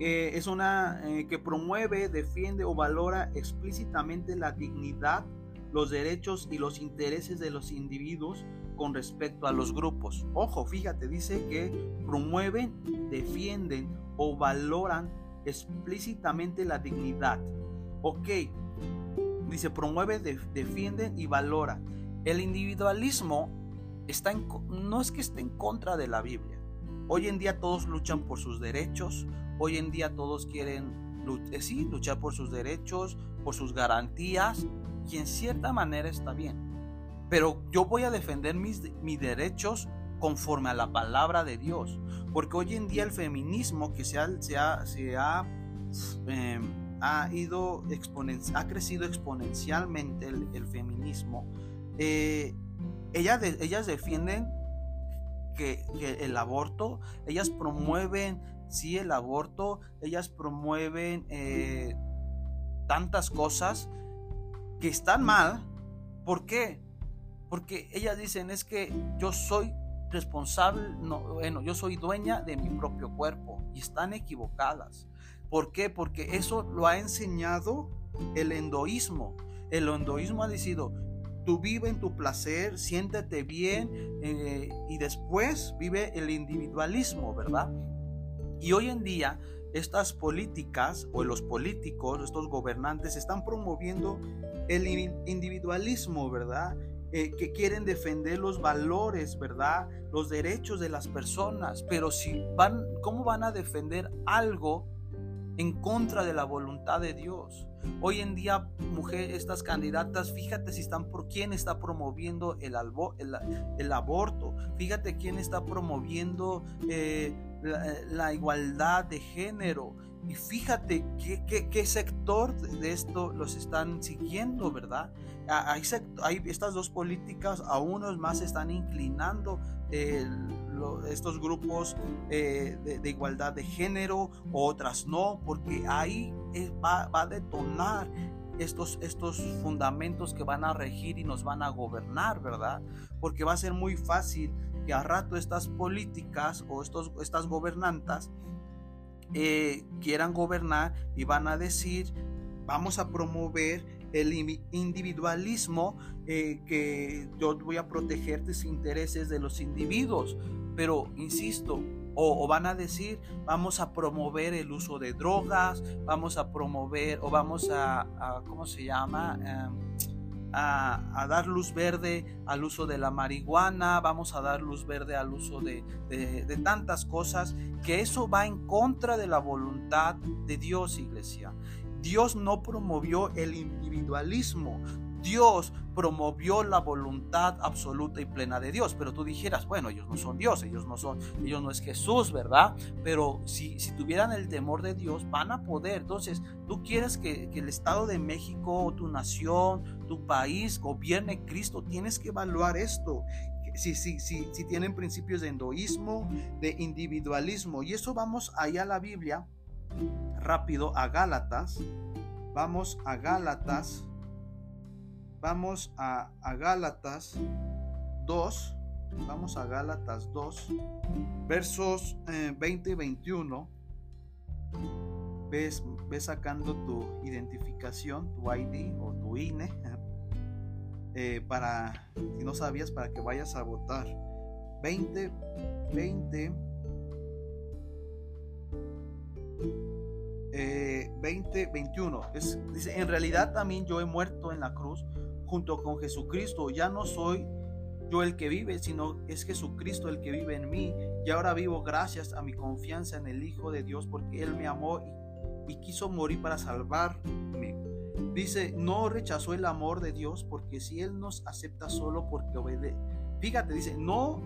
es una eh, que promueve, defiende o valora explícitamente la dignidad, los derechos y los intereses de los individuos con respecto a los grupos. Ojo, fíjate, dice que promueven, defienden o valoran explícitamente la dignidad. Ok, dice promueve, defienden y valora. El individualismo está en, no es que esté en contra de la Biblia. Hoy en día todos luchan por sus derechos, hoy en día todos quieren eh, sí, luchar por sus derechos, por sus garantías, y en cierta manera está bien. Pero yo voy a defender mis, derechos conforme a la palabra de Dios. Porque hoy en día el feminismo que se ha, se ha, em, ha, ido ha crecido exponencialmente el, feminismo, eh, ellas, defienden que, el aborto, ellas promueven sí el aborto, ellas promueven eh, tantas cosas que están mal. ¿Por qué? Porque ellas dicen es que yo soy responsable, no, bueno, yo soy dueña de mi propio cuerpo y están equivocadas. ¿Por qué? Porque eso lo ha enseñado el endoísmo. El endoísmo ha decidido, tú vive en tu placer, siéntete bien eh, y después vive el individualismo, ¿verdad? Y hoy en día estas políticas o los políticos, estos gobernantes están promoviendo el individualismo, ¿verdad? Eh, que quieren defender los valores, ¿verdad? Los derechos de las personas, pero si van, ¿cómo van a defender algo en contra de la voluntad de Dios? Hoy en día, mujer, estas candidatas, fíjate si están por quién está promoviendo el, el, aborto, fíjate quién está promoviendo eh, la, igualdad de género. Y fíjate qué, sector de esto los están siguiendo, ¿verdad? Hay, estas dos políticas, a unos más están inclinando estos grupos eh, de, igualdad de género, otras no, porque ahí va, va, a detonar estos, estos fundamentos que van a regir y nos van a gobernar, ¿verdad? Porque va a ser muy fácil que a rato estas políticas o estos, estas gobernantas eh, quieran gobernar y van a decir, vamos a promover el individualismo, eh, que yo voy a proteger los intereses de los individuos. Pero, insisto, o, van a decir, vamos a promover el uso de drogas, vamos a promover, o vamos a, ¿cómo se llama? Em, a, dar luz verde al uso de la marihuana, vamos a dar luz verde al uso de, de, tantas cosas, que eso va en contra de la voluntad de Dios, iglesia. Dios no promovió el individualismo, Dios promovió la voluntad absoluta y plena de Dios. Pero tú dijeras, bueno, ellos no son Dios, ellos no son, ellos no es Jesús, ¿verdad? Pero si, si tuvieran el temor de Dios, van a poder. Entonces, tú quieres que, que el Estado de México, tu nación, tu país, gobierne Cristo, tienes que evaluar esto. Si, tienen principios de endoísmo, de individualismo. Y eso vamos allá a la Biblia, rápido, a Gálatas. Vamos a Gálatas Vamos a, Gálatas 2. Vamos a Gálatas 2, versos 20 eh, y 21. Ves, ves sacando tu identificación, tu ID o tu INE, [laughs] eh, para, si no sabías, para que vayas a votar. 20, 20, 20, 21. Es, dice, en realidad también yo he muerto en la cruz junto con Jesucristo. Ya no soy yo el que vive, sino es Jesucristo el que vive en mí. Y ahora vivo gracias a mi confianza en el Hijo de Dios, porque Él me amó y, quiso morir para salvarme. Dice, no rechazó el amor de Dios, porque si Él nos acepta solo porque obedece. Fíjate, dice, no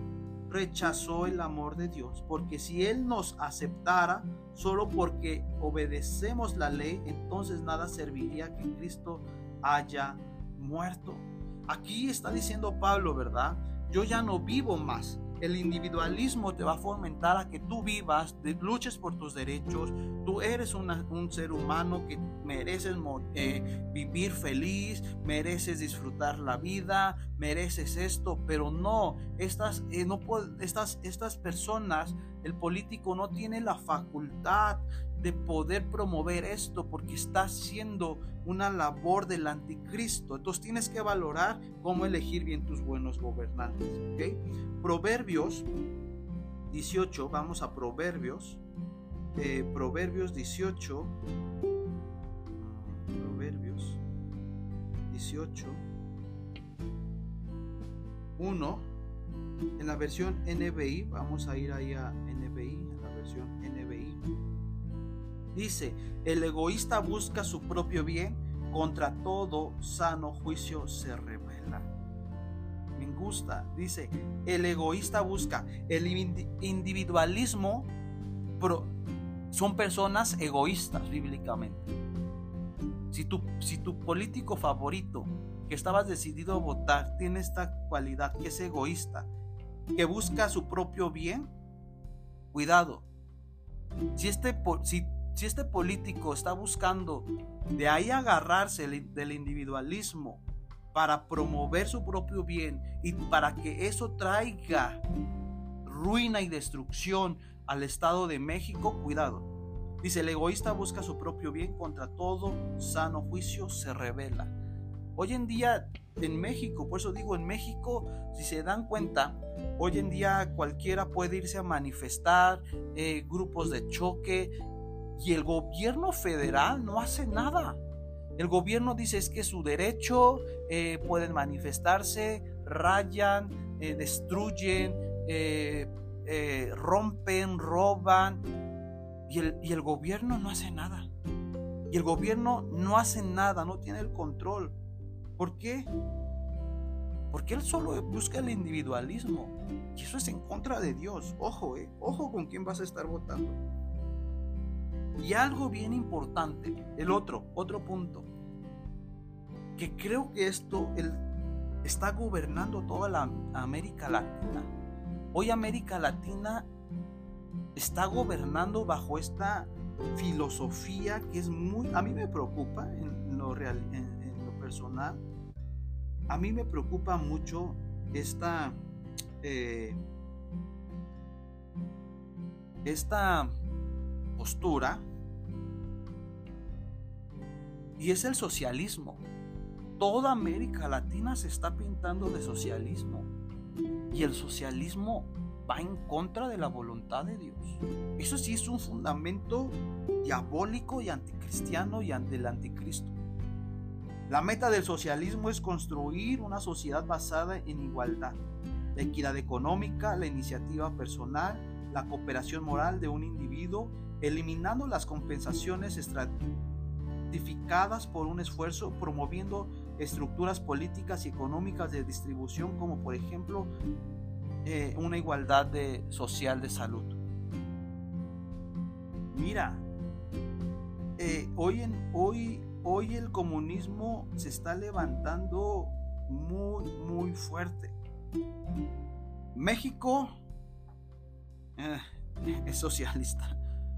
rechazó el amor de Dios, porque si Él nos aceptara solo porque obedecemos la ley, entonces nada serviría que Cristo haya muerto. Aquí está diciendo Pablo, ¿verdad? Yo ya no vivo más. El individualismo te va a fomentar a que tú vivas, luches por tus derechos. Tú eres un ser humano que mereces eh, vivir feliz, mereces disfrutar la vida, mereces esto, pero no, estas, eh, no estas, estas personas El político no tiene la facultad de poder promover esto porque está haciendo una labor del anticristo. Entonces tienes que valorar cómo elegir bien tus buenos gobernantes. Proverbios 18, vamos a Proverbios. Eh, Proverbios 18. 18. 1. En la versión NBI, vamos a ir ahí a NBI, en la versión NBI. Dice, el egoísta busca su propio bien, contra todo sano juicio se revela. Me gusta, dice, el egoísta busca, el individualismo son personas egoístas bíblicamente. Si tu, si tu político favorito que estabas decidido a votar tiene esta cualidad que es egoísta, que busca su propio bien, cuidado. Si este, si si este político está buscando de ahí agarrarse del individualismo para promover su propio bien y para que eso traiga ruina y destrucción al Estado de México, cuidado. Dice, el egoísta busca su propio bien, contra todo sano juicio se revela. Hoy en día en México, por eso digo en México, si se dan cuenta, hoy en día cualquiera puede irse a manifestar, eh, grupos de choque, y el gobierno federal no hace nada. El gobierno dice es que su derecho, eh, pueden manifestarse, rayan, eh, destruyen, rompen, roban. Y el, el gobierno no hace nada. Y el gobierno no hace nada, no tiene el control. ¿Por qué? Porque él solo busca el individualismo. Y eso es en contra de Dios. Ojo, eh. Ojo con quién vas a estar votando. Y algo bien importante, el otro, otro punto, que creo que esto está gobernando toda la América Latina. Hoy América Latina está gobernando bajo esta filosofía que es muy, a mí me preocupa en lo, real, en, lo personal, a mí me preocupa mucho esta, eh, esta postura y es el socialismo. Toda América Latina se está pintando de socialismo y el socialismo va en contra de la voluntad de Dios. Eso sí es un fundamento diabólico y anticristiano y del anticristo. La meta del socialismo es construir una sociedad basada en igualdad, la equidad económica, la iniciativa personal, la cooperación moral de un individuo eliminando las compensaciones estratificadas por un esfuerzo, promoviendo estructuras políticas y económicas de distribución como por ejemplo eh, una igualdad de, social de salud. Mira, eh, hoy, en, hoy, hoy el comunismo se está levantando muy, muy fuerte. México eh, [laughs] es socialista.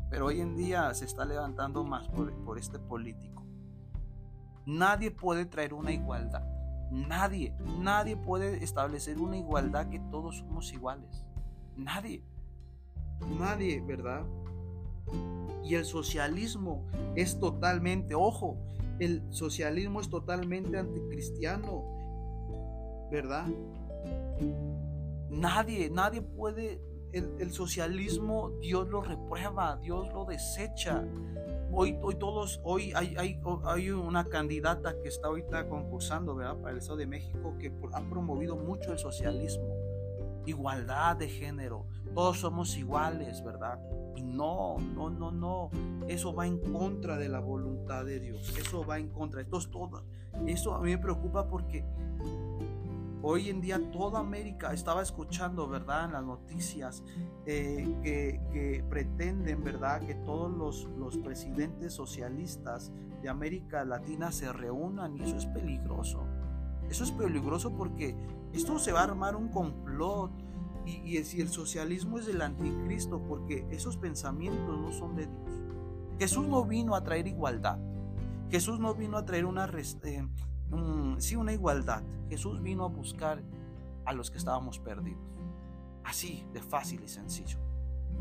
Pero hoy en día se está levantando más por, este político. Nadie puede traer una igualdad. Nadie, nadie puede establecer una igualdad que todos somos iguales. Nadie. Nadie, ¿verdad? Y el socialismo es totalmente, ojo, el socialismo es totalmente anticristiano, ¿verdad? Nadie, nadie puede el, socialismo Dios lo reprueba, Dios lo desecha. Hoy, hoy todos, hoy hay, hay, hay, una candidata que está ahorita concursando, ¿verdad? Para el Estado de México que ha promovido mucho el socialismo, igualdad de género, todos somos iguales, ¿verdad? Y no, no, no, no, eso va en contra de la voluntad de Dios, eso va en contra, esto es todo, eso a mí me preocupa porque Hoy en día toda América estaba escuchando, ¿verdad? En las noticias eh, que, pretenden, ¿verdad? Que todos los, los presidentes socialistas de América Latina se reúnan y eso es peligroso. Eso es peligroso porque esto se va a armar un complot y, si el socialismo es el anticristo porque esos pensamientos no son de Dios. Jesús no vino a traer igualdad. Jesús no vino a traer una, eh, sí, una igualdad. Jesús vino a buscar a los que estábamos perdidos. Así de fácil y sencillo.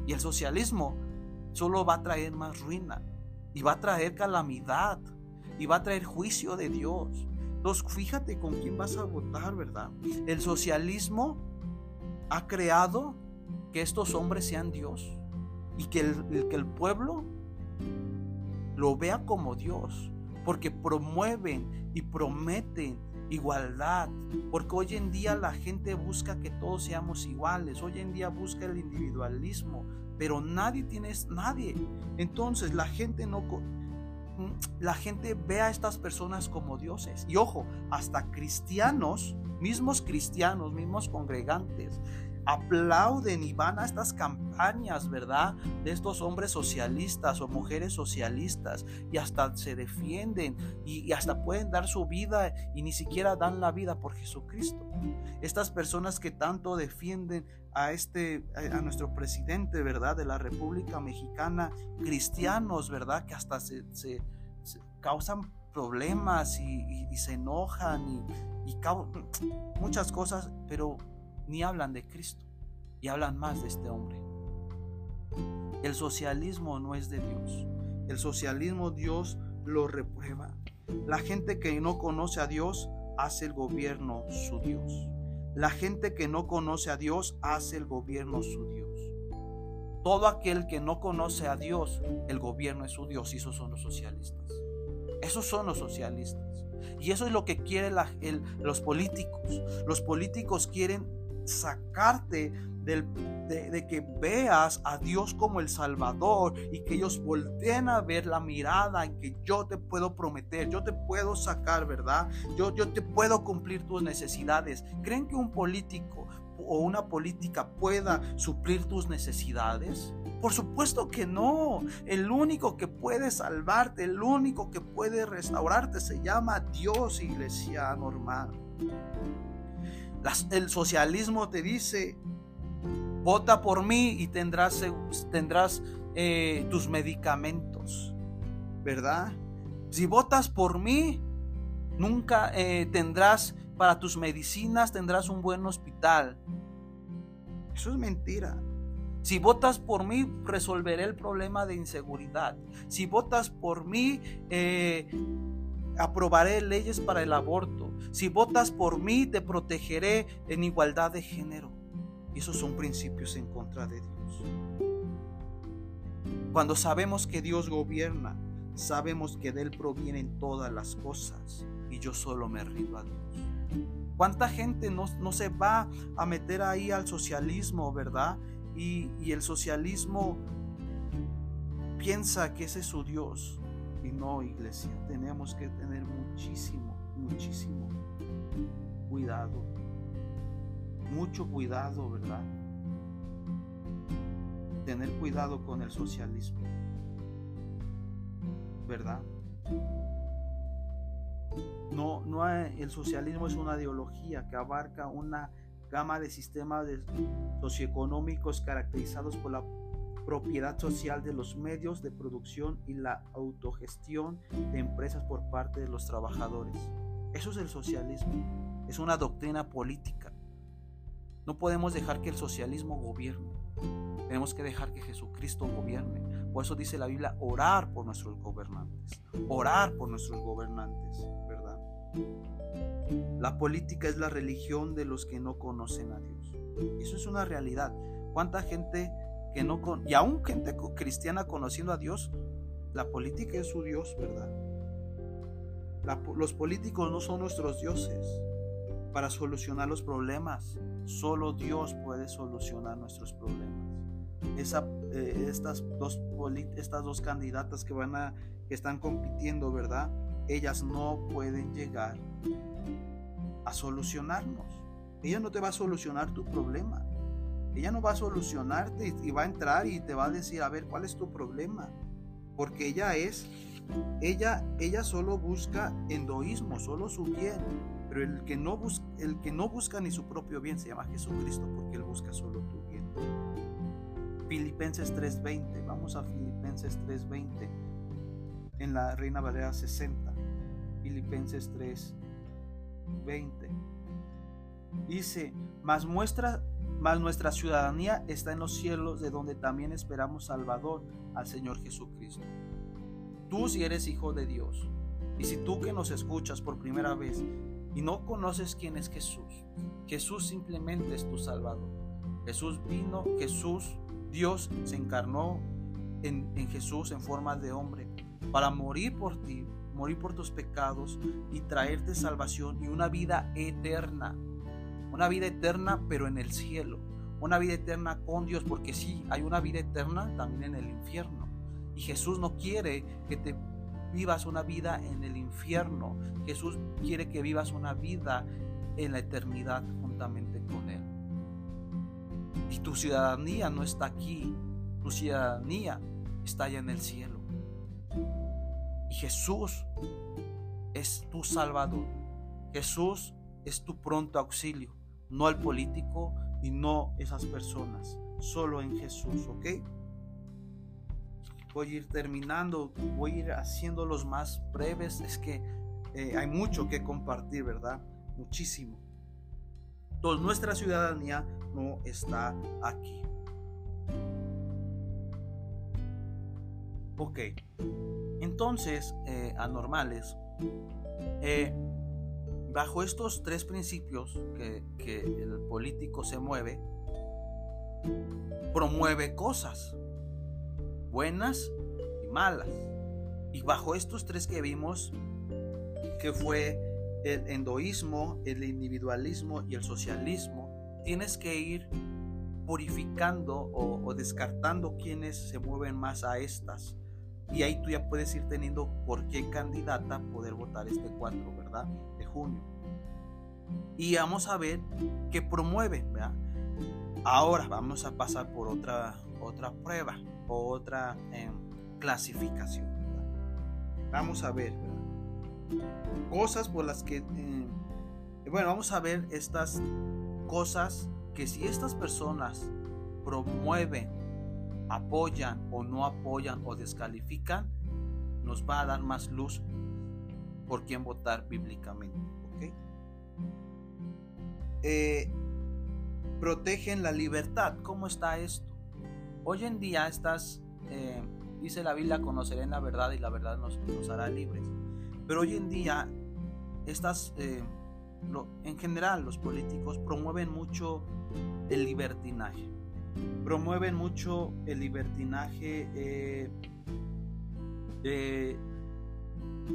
Y el socialismo solo va a traer más ruina y va a traer calamidad y va a traer juicio de Dios. Entonces, fíjate con quién vas a votar, ¿verdad? El socialismo ha creado que estos hombres sean Dios y que el, que el pueblo lo vea como Dios, porque promueven y prometen igualdad, porque hoy en día la gente busca que todos seamos iguales, hoy en día busca el individualismo, pero nadie tiene nadie. Entonces la gente no la gente ve a estas personas como dioses. Y ojo, hasta cristianos, mismos cristianos, mismos congregantes, aplauden y van a estas campañas, ¿verdad? De estos hombres socialistas o mujeres socialistas y hasta se defienden y, hasta pueden dar su vida y ni siquiera dan la vida por Jesucristo. Estas personas que tanto defienden a este a nuestro presidente, ¿verdad? De la República Mexicana, cristianos, ¿verdad? Que hasta se, causan problemas y, se enojan y, y muchas cosas, pero ni hablan de Cristo y hablan más de este hombre. El socialismo no es de Dios. El socialismo Dios lo reprueba. La gente que no conoce a Dios hace el gobierno su Dios. La gente que no conoce a Dios hace el gobierno su Dios. Todo aquel que no conoce a Dios, el gobierno es su Dios y esos son los socialistas. Esos son los socialistas. Y eso es lo que quieren los políticos. Los políticos quieren sacarte de, que veas a Dios como el Salvador y que ellos volteen a ver la mirada en que yo te puedo prometer, yo te puedo sacar, ¿verdad? Yo, yo te puedo cumplir tus necesidades. ¿Creen que un político o una política pueda suplir tus necesidades? Por supuesto que no. El único que puede salvarte, el único que puede restaurarte se llama Dios, iglesia normal el socialismo te dice, vota por mí y tendrás, tendrás eh, tus medicamentos, ¿verdad? Si votas por mí, nunca eh, tendrás para tus medicinas, tendrás un buen hospital. Eso es mentira. Si votas por mí, resolveré el problema de inseguridad. Si votas por mí, eh, aprobaré leyes para el aborto. Si votas por mí, te protegeré en igualdad de género. Y esos son principios en contra de Dios. Cuando sabemos que Dios gobierna, sabemos que de Él provienen todas las cosas y yo solo me rindo a Dios. ¿Cuánta gente no, se va a meter ahí al socialismo, verdad? Y, y el socialismo piensa que ese es su Dios. Y no, iglesia, tenemos que tener muchísimo, muchísimo cuidado. Mucho cuidado, ¿verdad? Tener cuidado con el socialismo. ¿Verdad? No, no el socialismo es una ideología que abarca una gama de sistemas socioeconómicos caracterizados por la propiedad social de los medios de producción y la autogestión de empresas por parte de los trabajadores. Eso es el socialismo. Es una doctrina política. No podemos dejar que el socialismo gobierne. Tenemos que dejar que Jesucristo gobierne. Por eso dice la Biblia, orar por nuestros gobernantes. Orar por nuestros gobernantes, ¿verdad? La política es la religión de los que no conocen a Dios. Eso es una realidad. ¿Cuánta gente y aún gente cristiana conociendo a Dios, la política es su Dios, ¿verdad? los políticos no son nuestros dioses para solucionar los problemas. Solo Dios puede solucionar nuestros problemas. Esa, eh, estas, dos estas dos candidatas que van a que están compitiendo, ¿verdad? Ellas no pueden llegar a solucionarnos. Ella no te va a solucionar tu problema. Ella no va a solucionarte y va a entrar y te va a decir, a ver, ¿cuál es tu problema? Porque ella es, ella, ella solo busca endoísmo, solo su bien. Pero el que, no busca, el que no busca ni su propio bien se llama Jesucristo porque Él busca solo tu bien. Filipenses 3:20, vamos a Filipenses 3:20 en la Reina Valera 60. Filipenses 3:20. Dice, mas muestra mas nuestra ciudadanía está en los cielos, de donde también esperamos Salvador, al Señor Jesucristo. Tú si eres hijo de Dios, y si tú que nos escuchas por primera vez y no conoces quién es Jesús, Jesús simplemente es tu Salvador. Jesús vino, Jesús, Dios se encarnó en, en Jesús en forma de hombre para morir por ti, morir por tus pecados y traerte salvación y una vida eterna. Una vida eterna pero en el cielo. Una vida eterna con Dios, porque sí, hay una vida eterna también en el infierno. Y Jesús no quiere que te vivas una vida en el infierno. Jesús quiere que vivas una vida en la eternidad juntamente con Él. Y tu ciudadanía no está aquí, tu ciudadanía está allá en el cielo. Y Jesús es tu Salvador. Jesús es tu pronto auxilio, no el político y no esas personas, solo en Jesús, ¿ok? Voy a ir terminando, voy a ir haciendo los más breves, es que eh, hay mucho que compartir, ¿verdad? Muchísimo. Entonces nuestra ciudadanía no está aquí. Ok, entonces, eh, anormales, eh, bajo estos tres principios que, el político se mueve, promueve cosas buenas y malas. Y bajo estos tres que vimos, que fue el endoísmo, el individualismo y el socialismo, tienes que ir purificando o, o descartando quienes se mueven más a estas y ahí tú ya puedes ir teniendo por qué candidata poder votar este 4, ¿verdad? De junio. Y vamos a ver qué promueve, ¿verdad? Ahora vamos a pasar por otra, otra prueba, otra em, clasificación. Vamos a ver, Cosas por las que... Em, bueno, vamos a ver estas cosas que si estas personas promueven apoyan o no apoyan o descalifican, nos va a dar más luz por quién votar bíblicamente. Eh, protegen la libertad. ¿Cómo está esto? Hoy en día estas, eh, dice la Biblia, conocerán la verdad y la verdad nos, hará libres. Pero hoy en día estas, eh, en general los políticos promueven mucho el libertinaje promueven mucho el libertinaje, eh, eh,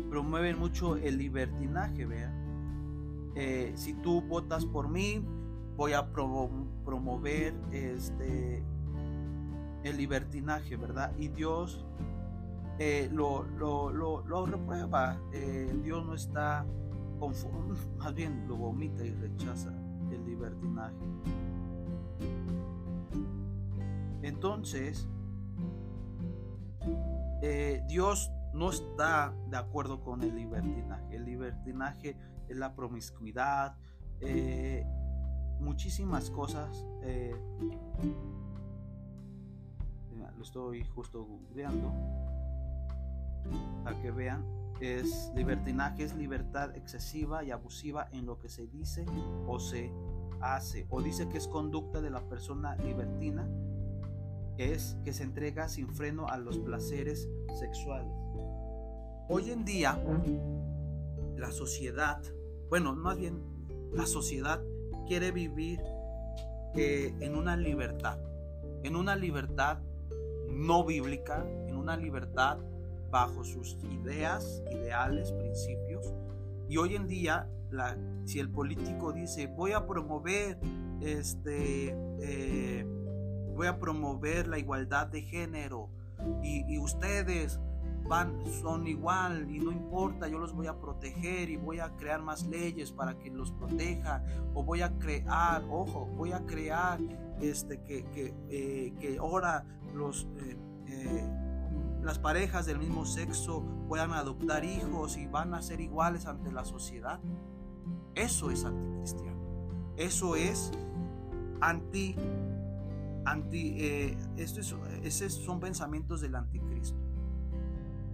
promueven mucho el libertinaje, vea. Eh, si tú votas por mí, voy a promover este el libertinaje, ¿verdad? Y Dios lo, lo, lo, reprueba. Dios no está conforme, [laughs] más bien lo vomita y rechaza el libertinaje. Entonces, eh, Dios no está de acuerdo con el libertinaje. El libertinaje es la promiscuidad, eh, muchísimas cosas. Eh, lo estoy justo googleando para que vean. Es libertinaje, es libertad excesiva y abusiva en lo que se dice o se hace. O dice que es conducta de la persona libertina es que se entrega sin freno a los placeres sexuales. Hoy en día, la sociedad, bueno, más bien la sociedad quiere vivir eh, en una libertad, en una libertad no bíblica, en una libertad bajo sus ideas, ideales, principios. Y hoy en día, si el político dice, voy a promover este... Eh, voy a promover la igualdad de género y, ustedes van, son igual y no importa, yo los voy a proteger y voy a crear más leyes para que los proteja o voy a crear, ojo, voy a crear este, que, que, eh, que ahora los... Eh, eh, las parejas del mismo sexo puedan adoptar hijos y van a ser iguales ante la sociedad. Eso es anticristiano. Eso es anti anti, eh, esos son pensamientos del anticristo.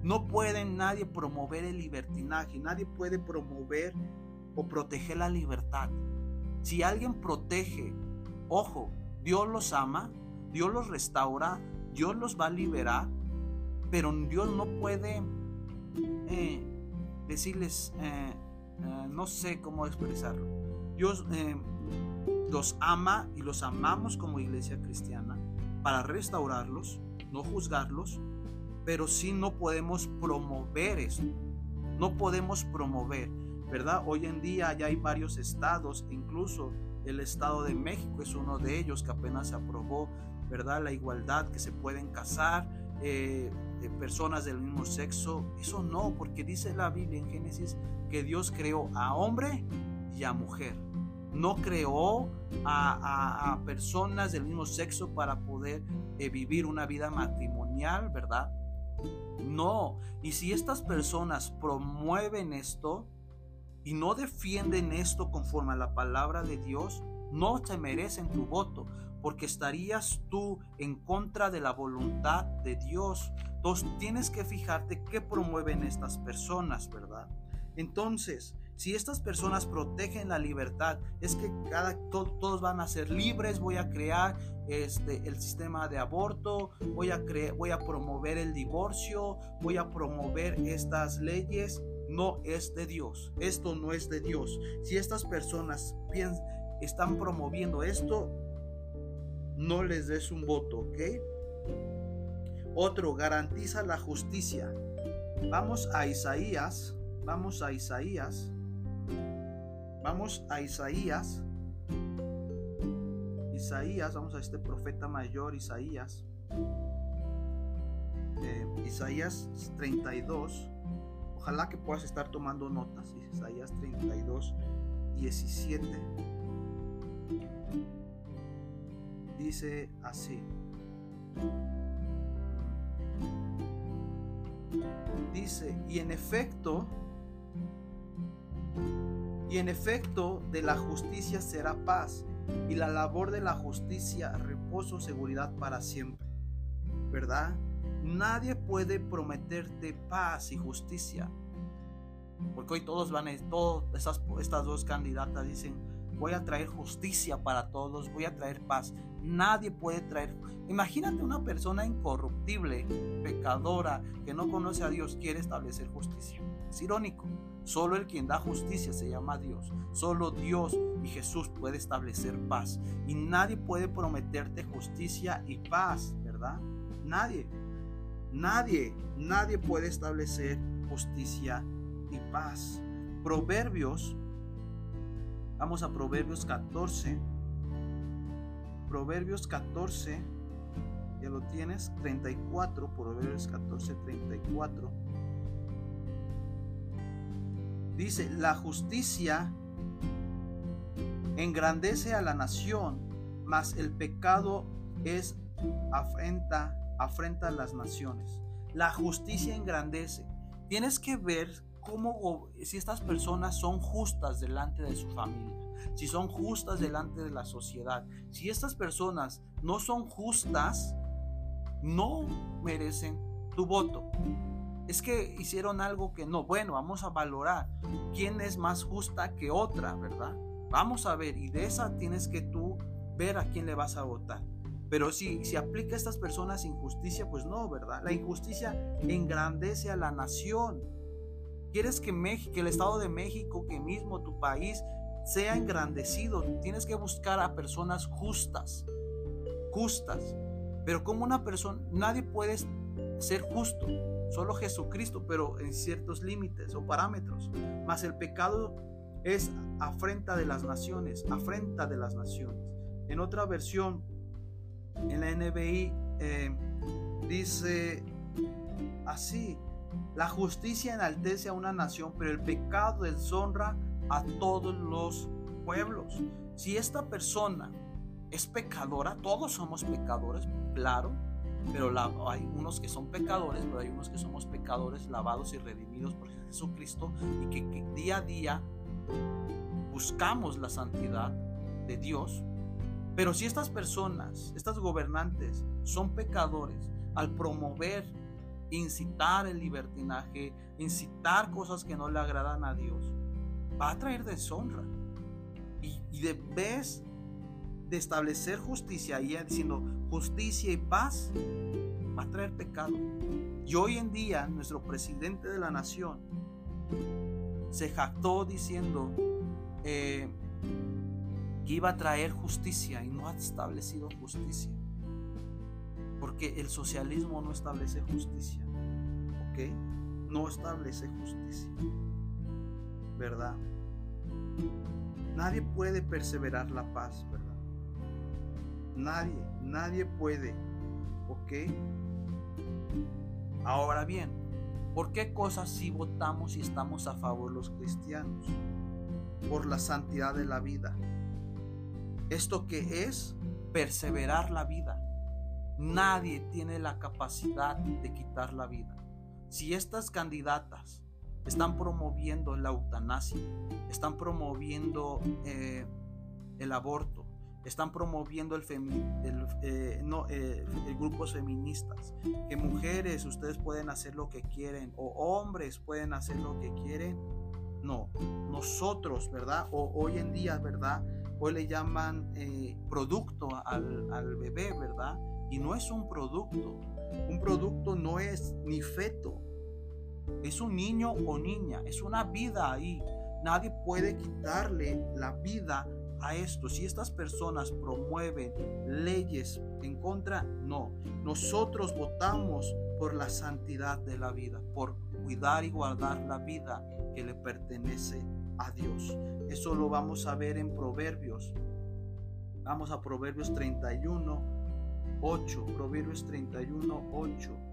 No puede nadie promover el libertinaje, nadie puede promover o proteger la libertad. Si alguien protege Ojo, Dios los ama, Dios los restaura, Dios los va a liberar, pero Dios no puede eh, decirles, eh, no sé cómo expresarlo. Dios los ama y los amamos como iglesia cristiana para restaurarlos, no juzgarlos, pero sí no podemos promover eso. No podemos promover, ¿verdad? Hoy en día ya hay varios estados, incluso el estado de México es uno de ellos que apenas se aprobó, ¿verdad? La igualdad, que se pueden casar eh, personas del mismo sexo. Eso no, porque dice la Biblia en Génesis que Dios creó a hombre y a mujer. No creó a, personas del mismo sexo para poder eh, vivir una vida matrimonial, ¿verdad? No. Y si estas personas promueven esto, y no defienden esto conforme a la palabra de Dios, no te merecen tu voto, porque estarías tú en contra de la voluntad de Dios. Entonces tienes que fijarte qué promueven estas personas, ¿verdad? Entonces, si estas personas protegen la libertad, es que cada, todos van a ser libres, voy a crear este, el sistema de aborto, voy a, voy a promover el divorcio, voy a promover estas leyes no es de Dios. Esto no es de Dios. Si estas personas están promoviendo esto, no les des un voto, ¿ok? Otro, garantiza la justicia. Vamos a Isaías, vamos a Isaías, vamos a Isaías. Isaías, vamos a este profeta mayor, Isaías. Eh, Isaías 32. Ojalá que puedas estar tomando notas. Isaías 32, 17. Dice así. Dice, y en efecto, y en efecto de la justicia será paz, y la labor de la justicia reposo, seguridad para siempre. ¿Verdad? Nadie puede prometerte paz y justicia. Porque hoy todos van, todas esas, estas dos candidatas dicen, voy a traer justicia para todos, voy a traer paz. Nadie puede traer. Imagínate una persona incorruptible, pecadora, que no conoce a Dios, quiere establecer justicia. Es irónico. Solo el quien da justicia se llama Dios. Solo Dios y Jesús puede establecer paz. Y nadie puede prometerte justicia y paz, ¿verdad? Nadie. Nadie, nadie puede establecer justicia y paz. Proverbios, vamos a Proverbios 14. Proverbios 14, ya lo tienes, 34, Proverbios 14, 34. Dice, la justicia engrandece a la nación, mas el pecado es afrenta afrenta a las naciones. La justicia engrandece. Tienes que ver cómo, si estas personas son justas delante de su familia, si son justas delante de la sociedad. Si estas personas no son justas, no merecen tu voto. Es que hicieron algo que no. Bueno, vamos a valorar quién es más justa que otra, ¿verdad? Vamos a ver, y de esa tienes que tú ver a quién le vas a votar. Pero si, si aplica a estas personas injusticia, pues no, ¿verdad? La injusticia engrandece a la nación. ¿Quieres que, México, que el Estado de México, que mismo tu país, sea engrandecido? Tienes que buscar a personas justas, justas. Pero como una persona, nadie puede ser justo, solo Jesucristo, pero en ciertos límites o parámetros. Mas el pecado es afrenta de las naciones, afrenta de las naciones. En otra versión, en la NBI eh, dice así, la justicia enaltece a una nación, pero el pecado deshonra a todos los pueblos. Si esta persona es pecadora, todos somos pecadores, claro, pero hay unos que son pecadores, pero hay unos que somos pecadores lavados y redimidos por Jesucristo y que día a día buscamos la santidad de Dios pero si estas personas, estas gobernantes, son pecadores al promover, incitar el libertinaje, incitar cosas que no le agradan a Dios, va a traer deshonra. Y, y de vez de establecer justicia y diciendo justicia y paz, va a traer pecado. Y hoy en día nuestro presidente de la nación se jactó diciendo eh, que iba a traer justicia y no ha establecido justicia. Porque el socialismo no establece justicia. ¿Ok? No establece justicia. ¿Verdad? Nadie puede perseverar la paz, ¿verdad? Nadie, nadie puede. ¿Ok? Ahora bien, ¿por qué cosas si votamos y estamos a favor los cristianos? Por la santidad de la vida. ¿Esto que es? Perseverar la vida. Nadie tiene la capacidad de quitar la vida. Si estas candidatas están promoviendo la eutanasia, están promoviendo eh, el aborto, están promoviendo el, eh, no, eh, grupos feministas, que mujeres ustedes pueden hacer lo que quieren o hombres pueden hacer lo que quieren. No, nosotros, ¿verdad? O hoy en día, ¿verdad? Hoy le llaman eh, producto al, al bebé, ¿verdad? Y no es un producto. Un producto no es ni feto. Es un niño o niña. Es una vida ahí. Nadie puede quitarle la vida a esto. Si estas personas promueven leyes en contra, no. Nosotros votamos por la santidad de la vida, por cuidar y guardar la vida que le pertenece a Dios. Eso lo vamos a ver en Proverbios. Vamos a Proverbios 31, 8. Proverbios 31, 8.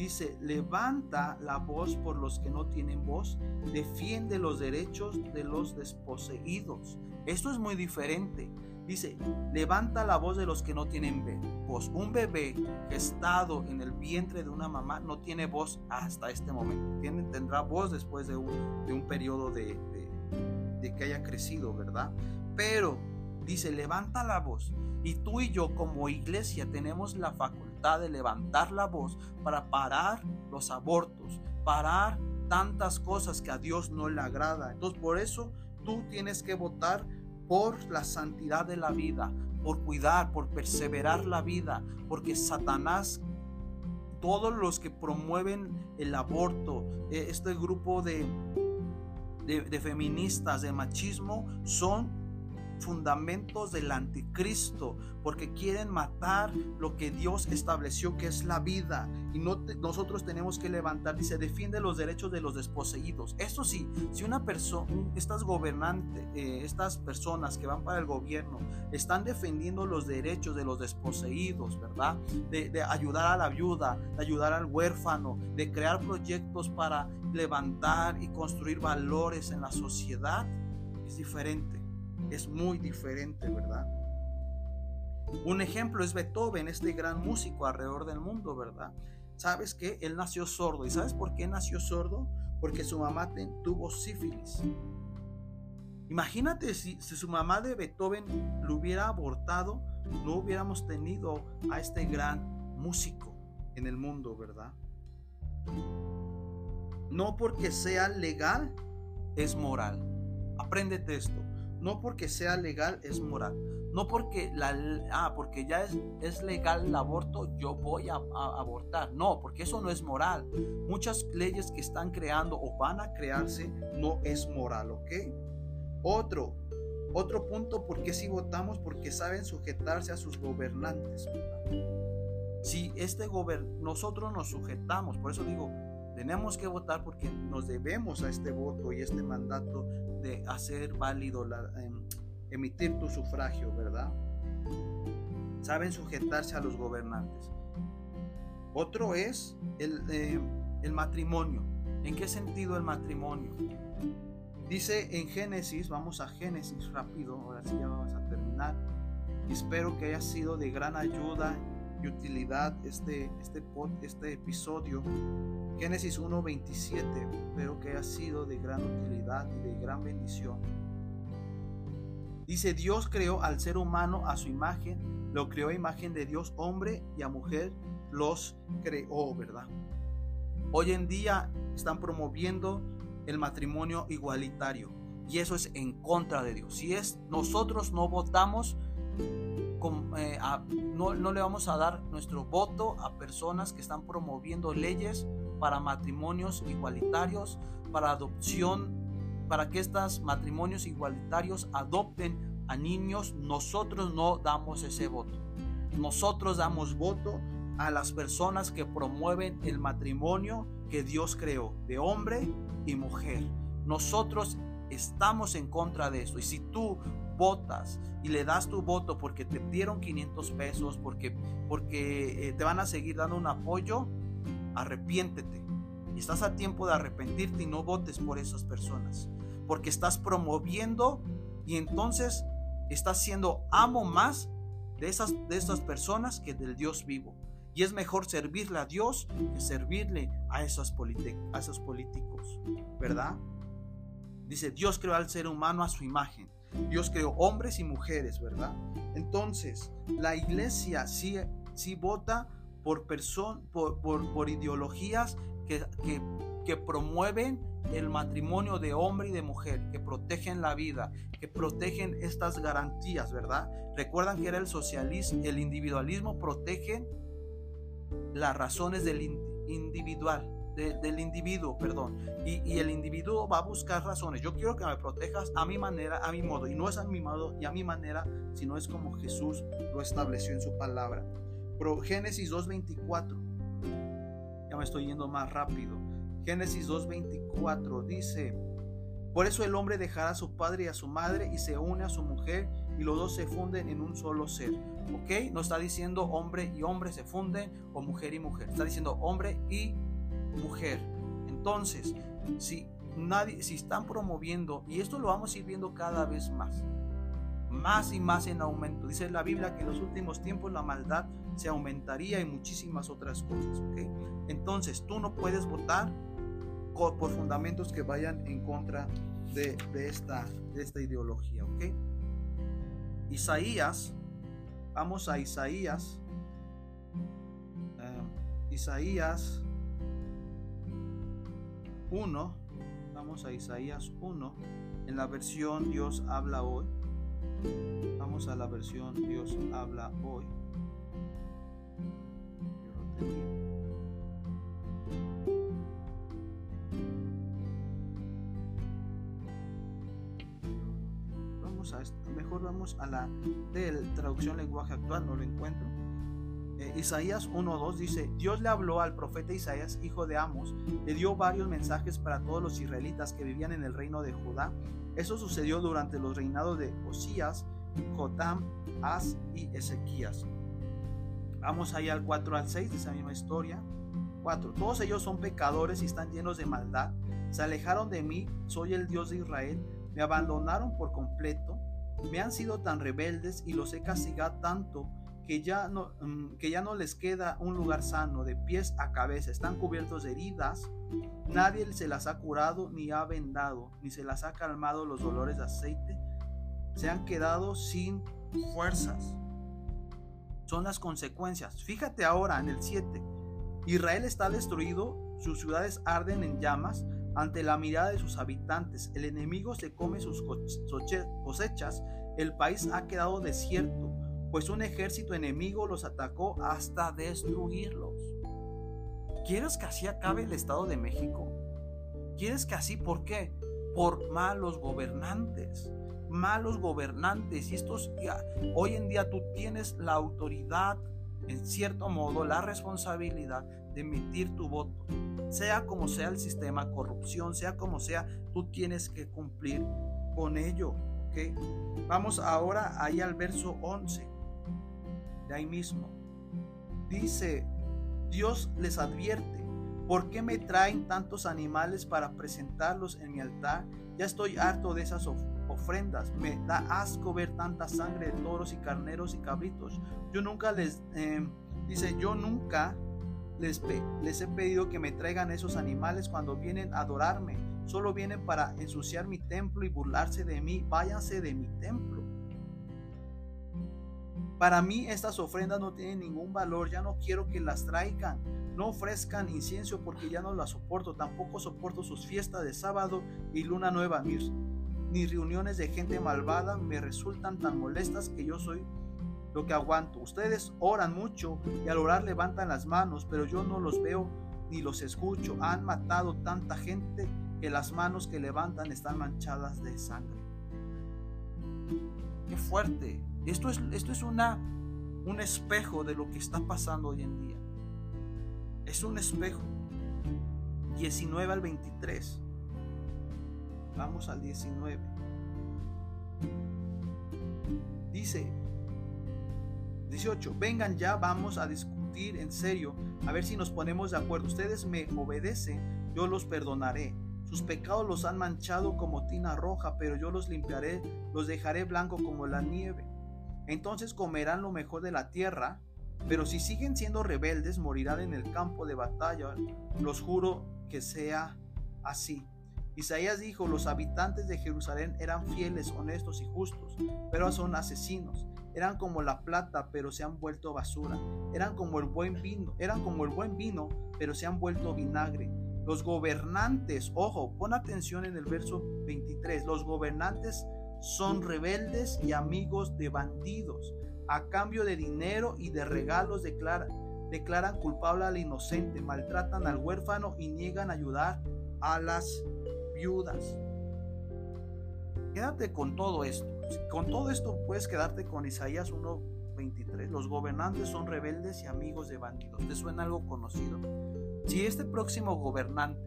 Dice, levanta la voz por los que no tienen voz, defiende los derechos de los desposeídos. Esto es muy diferente. Dice, levanta la voz de los que no tienen voz. Un bebé gestado en el vientre de una mamá no tiene voz hasta este momento. Tendrá voz después de un, de un periodo de, de que haya crecido, ¿verdad? Pero dice, levanta la voz. Y tú y yo como iglesia tenemos la facultad de levantar la voz para parar los abortos, parar tantas cosas que a Dios no le agrada. Entonces por eso tú tienes que votar por la santidad de la vida, por cuidar, por perseverar la vida, porque Satanás, todos los que promueven el aborto, e, este grupo de, de feministas, de machismo, son fundamentos del anticristo, porque quieren matar lo que Dios estableció que es la vida. Y no nosotros tenemos que levantar, dice, defiende los derechos de los desposeídos. Eso sí, si una persona, estas gobernantes, eh, estas personas que van para el gobierno, están defendiendo los derechos de los desposeídos, ¿verdad? De, de ayudar a la viuda, de ayudar al huérfano, de crear proyectos para levantar y construir valores en la sociedad, es diferente es muy diferente, ¿verdad? Un ejemplo es Beethoven, este gran músico alrededor del mundo, ¿verdad? ¿Sabes que Él nació sordo. ¿Y sabes por qué nació sordo? Porque su mamá tuvo sífilis. Imagínate si, su mamá de Beethoven lo hubiera abortado, no hubiéramos tenido a este gran músico en el mundo, ¿verdad? No porque sea legal, es moral. Apréndete esto. No porque sea legal es moral. No porque, la, ah, porque ya es, es legal el aborto, yo voy a, abortar. No, porque eso no es moral. Muchas leyes que están creando o van a crearse no es moral, ¿ok? Otro, otro punto, porque si votamos? Porque saben sujetarse a sus gobernantes. Si este gobierno, nosotros nos sujetamos, por eso digo, tenemos que votar porque nos debemos a este voto y este mandato de hacer válido, la, em, emitir tu sufragio, ¿verdad? Saben sujetarse a los gobernantes. Otro es el, em, el matrimonio. ¿En qué sentido el matrimonio? Dice en Génesis, vamos a Génesis rápido, ahora sí ya vamos a terminar. Espero que haya sido de gran ayuda y utilidad este, este, este episodio. Génesis 1.27, espero que haya sido de gran utilidad y de gran bendición. Dice, Dios creó al ser humano a su imagen, lo creó a imagen de Dios, hombre y a mujer los creó, ¿verdad? Hoy en día están promoviendo el matrimonio igualitario. Y eso es en contra de Dios. Si es nosotros no votamos, eh, no, no le vamos a dar nuestro voto a personas que están promoviendo leyes para matrimonios igualitarios, para adopción, para que estos matrimonios igualitarios adopten a niños, nosotros no damos ese voto. Nosotros damos voto a las personas que promueven el matrimonio que Dios creó, de hombre y mujer. Nosotros estamos en contra de eso. Y si tú votas y le das tu voto porque te dieron 500 pesos, porque, porque eh, te van a seguir dando un apoyo, arrepiéntete. Estás a tiempo de arrepentirte y no votes por esas personas. Porque estás promoviendo y entonces estás siendo amo más de esas, de esas personas que del Dios vivo. Y es mejor servirle a Dios que servirle a esos, a esos políticos, ¿verdad? Dice, Dios creó al ser humano a su imagen. Dios creó hombres y mujeres, ¿verdad? Entonces, la iglesia sí, sí vota por, por, por, ideologías que, que, que promueven el matrimonio de hombre y de mujer, que protegen la vida, que protegen estas garantías, ¿verdad? Recuerdan que era el socialismo, el individualismo protege las razones del individual, del individuo, perdón. Y, y, el individuo va a buscar razones. Yo quiero que me protejas a mi manera, a mi modo. Y no es a mi modo y a mi manera, sino es como Jesús lo estableció en su palabra. Pro, Génesis 2.24. Ya me estoy yendo más rápido. Génesis 2.24 dice, por eso el hombre dejará a su padre y a su madre y se une a su mujer y los dos se funden en un solo ser. ¿Ok? No está diciendo hombre y hombre se funden o mujer y mujer. Está diciendo hombre y mujer. Entonces, si nadie, si están promoviendo, y esto lo vamos a ir viendo cada vez más, más y más en aumento. Dice la Biblia que en los últimos tiempos la maldad se aumentaría y muchísimas otras cosas. Entonces, tú no puedes votar por fundamentos que vayan en contra de, esta, de esta ideología. Isaías, vamos a Isaías. Eh, Isaías 1, vamos a Isaías 1, en la versión Dios habla hoy. Vamos a la versión Dios habla hoy. Vamos a. Mejor vamos a la de traducción lenguaje actual, no lo encuentro. Eh, Isaías 1.2 dice, Dios le habló al profeta Isaías, hijo de Amos, le dio varios mensajes para todos los israelitas que vivían en el reino de Judá. Eso sucedió durante los reinados de Osías, Jotam, As y Ezequías. Vamos ahí al 4 al 6 de esa misma historia. 4. Todos ellos son pecadores y están llenos de maldad. Se alejaron de mí, soy el Dios de Israel. Me abandonaron por completo. Me han sido tan rebeldes y los he castigado tanto que ya no, mm, que ya no les queda un lugar sano de pies a cabeza. Están cubiertos de heridas. Nadie se las ha curado ni ha vendado, ni se las ha calmado los dolores de aceite. Se han quedado sin fuerzas son las consecuencias. Fíjate ahora en el 7. Israel está destruido, sus ciudades arden en llamas ante la mirada de sus habitantes. El enemigo se come sus cosechas. El país ha quedado desierto, pues un ejército enemigo los atacó hasta destruirlos. ¿Quieres que así acabe el Estado de México? ¿Quieres que así? ¿Por qué? Por malos gobernantes malos gobernantes y estos hoy en día tú tienes la autoridad, en cierto modo, la responsabilidad de emitir tu voto. Sea como sea el sistema, corrupción, sea como sea, tú tienes que cumplir con ello. ¿okay? Vamos ahora ahí al verso 11, ahí mismo. Dice, Dios les advierte, ¿por qué me traen tantos animales para presentarlos en mi altar? Ya estoy harto de esas ofrendas ofrendas. Me da asco ver tanta sangre de toros y carneros y cabritos. Yo nunca les, em, dice, yo nunca les, les he pedido que me traigan esos animales cuando vienen a adorarme. Solo vienen para ensuciar mi templo y burlarse de mí. Váyanse de mi templo. Para mí estas ofrendas no tienen ningún valor. Ya no quiero que las traigan. No ofrezcan incienso porque ya no las soporto. Tampoco soporto sus fiestas de sábado y luna nueva. Mis ni reuniones de gente malvada me resultan tan molestas que yo soy lo que aguanto. Ustedes oran mucho y al orar levantan las manos, pero yo no los veo ni los escucho. Han matado tanta gente que las manos que levantan están manchadas de sangre. Qué fuerte. Esto es, esto es una, un espejo de lo que está pasando hoy en día. Es un espejo. 19 al 23. Vamos al 19. Dice 18. Vengan ya, vamos a discutir en serio, a ver si nos ponemos de acuerdo. Ustedes me obedecen, yo los perdonaré. Sus pecados los han manchado como tina roja, pero yo los limpiaré, los dejaré blanco como la nieve. Entonces comerán lo mejor de la tierra, pero si siguen siendo rebeldes, morirán en el campo de batalla. Los juro que sea así. Isaías dijo, los habitantes de Jerusalén eran fieles, honestos y justos, pero son asesinos. Eran como la plata, pero se han vuelto basura. Eran como el buen vino, eran como el buen vino, pero se han vuelto vinagre. Los gobernantes, ojo, pon atención en el verso 23, los gobernantes son rebeldes y amigos de bandidos. A cambio de dinero y de regalos declaran culpable al inocente, maltratan al huérfano y niegan ayudar a las viudas. Quédate con todo esto. Con todo esto puedes quedarte con Isaías 1.23. Los gobernantes son rebeldes y amigos de bandidos. ¿Te suena algo conocido? Si este próximo gobernante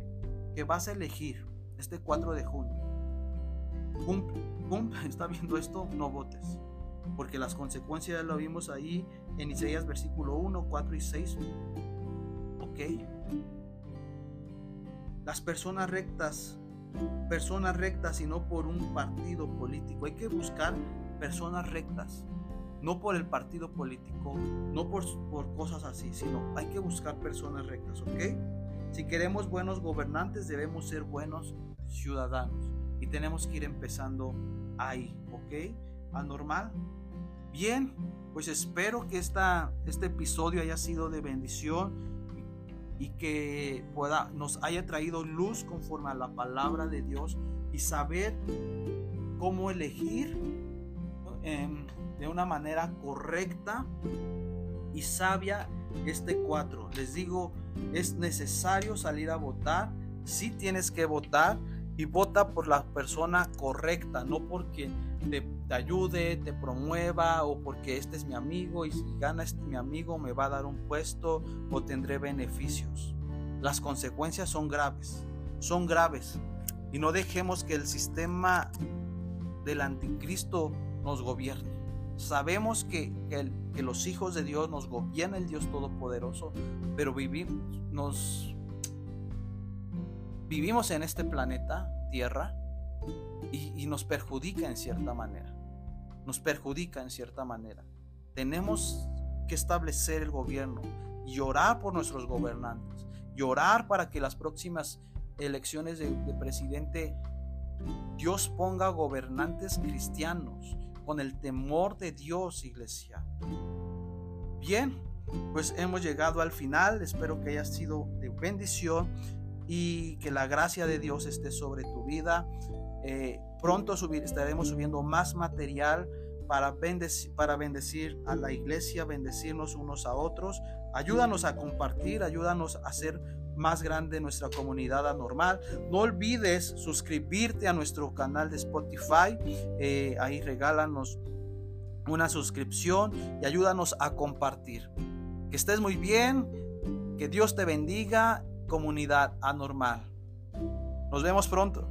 que vas a elegir este 4 de junio [laughs] está viendo esto, no votes. Porque las consecuencias ya lo vimos ahí en Isaías versículo 1, 4 y 6. Ok. Las personas rectas, personas rectas y no por un partido político. Hay que buscar personas rectas no por el partido político, no por, por cosas así, sino hay que buscar personas rectas, ¿ok? Si queremos buenos gobernantes, debemos ser buenos ciudadanos y tenemos que ir empezando ahí, ¿ok? Anormal. Bien, pues espero que esta, este episodio haya sido de bendición y que pueda, nos haya traído luz conforme a la palabra de Dios y saber cómo elegir de una manera correcta y sabia este 4. Les digo, es necesario salir a votar. Si tienes que votar y vota por la persona correcta, no porque te, te, ayude, te promueva o porque este es mi amigo y si gana este mi amigo me va a dar un puesto o tendré beneficios. Las consecuencias son graves, son graves. Y no dejemos que el sistema del anticristo nos gobierne. Sabemos que, que, los hijos de Dios nos gobierna el Dios Todopoderoso, pero vivimos, nos, vivimos en este planeta, Tierra, y, nos perjudica en cierta manera. Nos perjudica en cierta manera. Tenemos que establecer el gobierno y orar por nuestros gobernantes y orar para que las próximas elecciones de presidente Dios ponga gobernantes cristianos con el temor de Dios, iglesia. Bien, pues hemos llegado al final. Espero que haya sido de bendición y que la gracia de Dios esté sobre tu vida. Eh, pronto estaremos subiendo más material para bendecir, para bendecir a la iglesia, bendecirnos unos a otros. Ayúdanos a compartir, ayúdanos a hacer más grande nuestra comunidad anormal. No olvides suscribirte a nuestro canal de Spotify. Eh, ahí regálanos una suscripción y ayúdanos a compartir. Que estés muy bien. Que Dios te bendiga, comunidad anormal. Nos vemos pronto.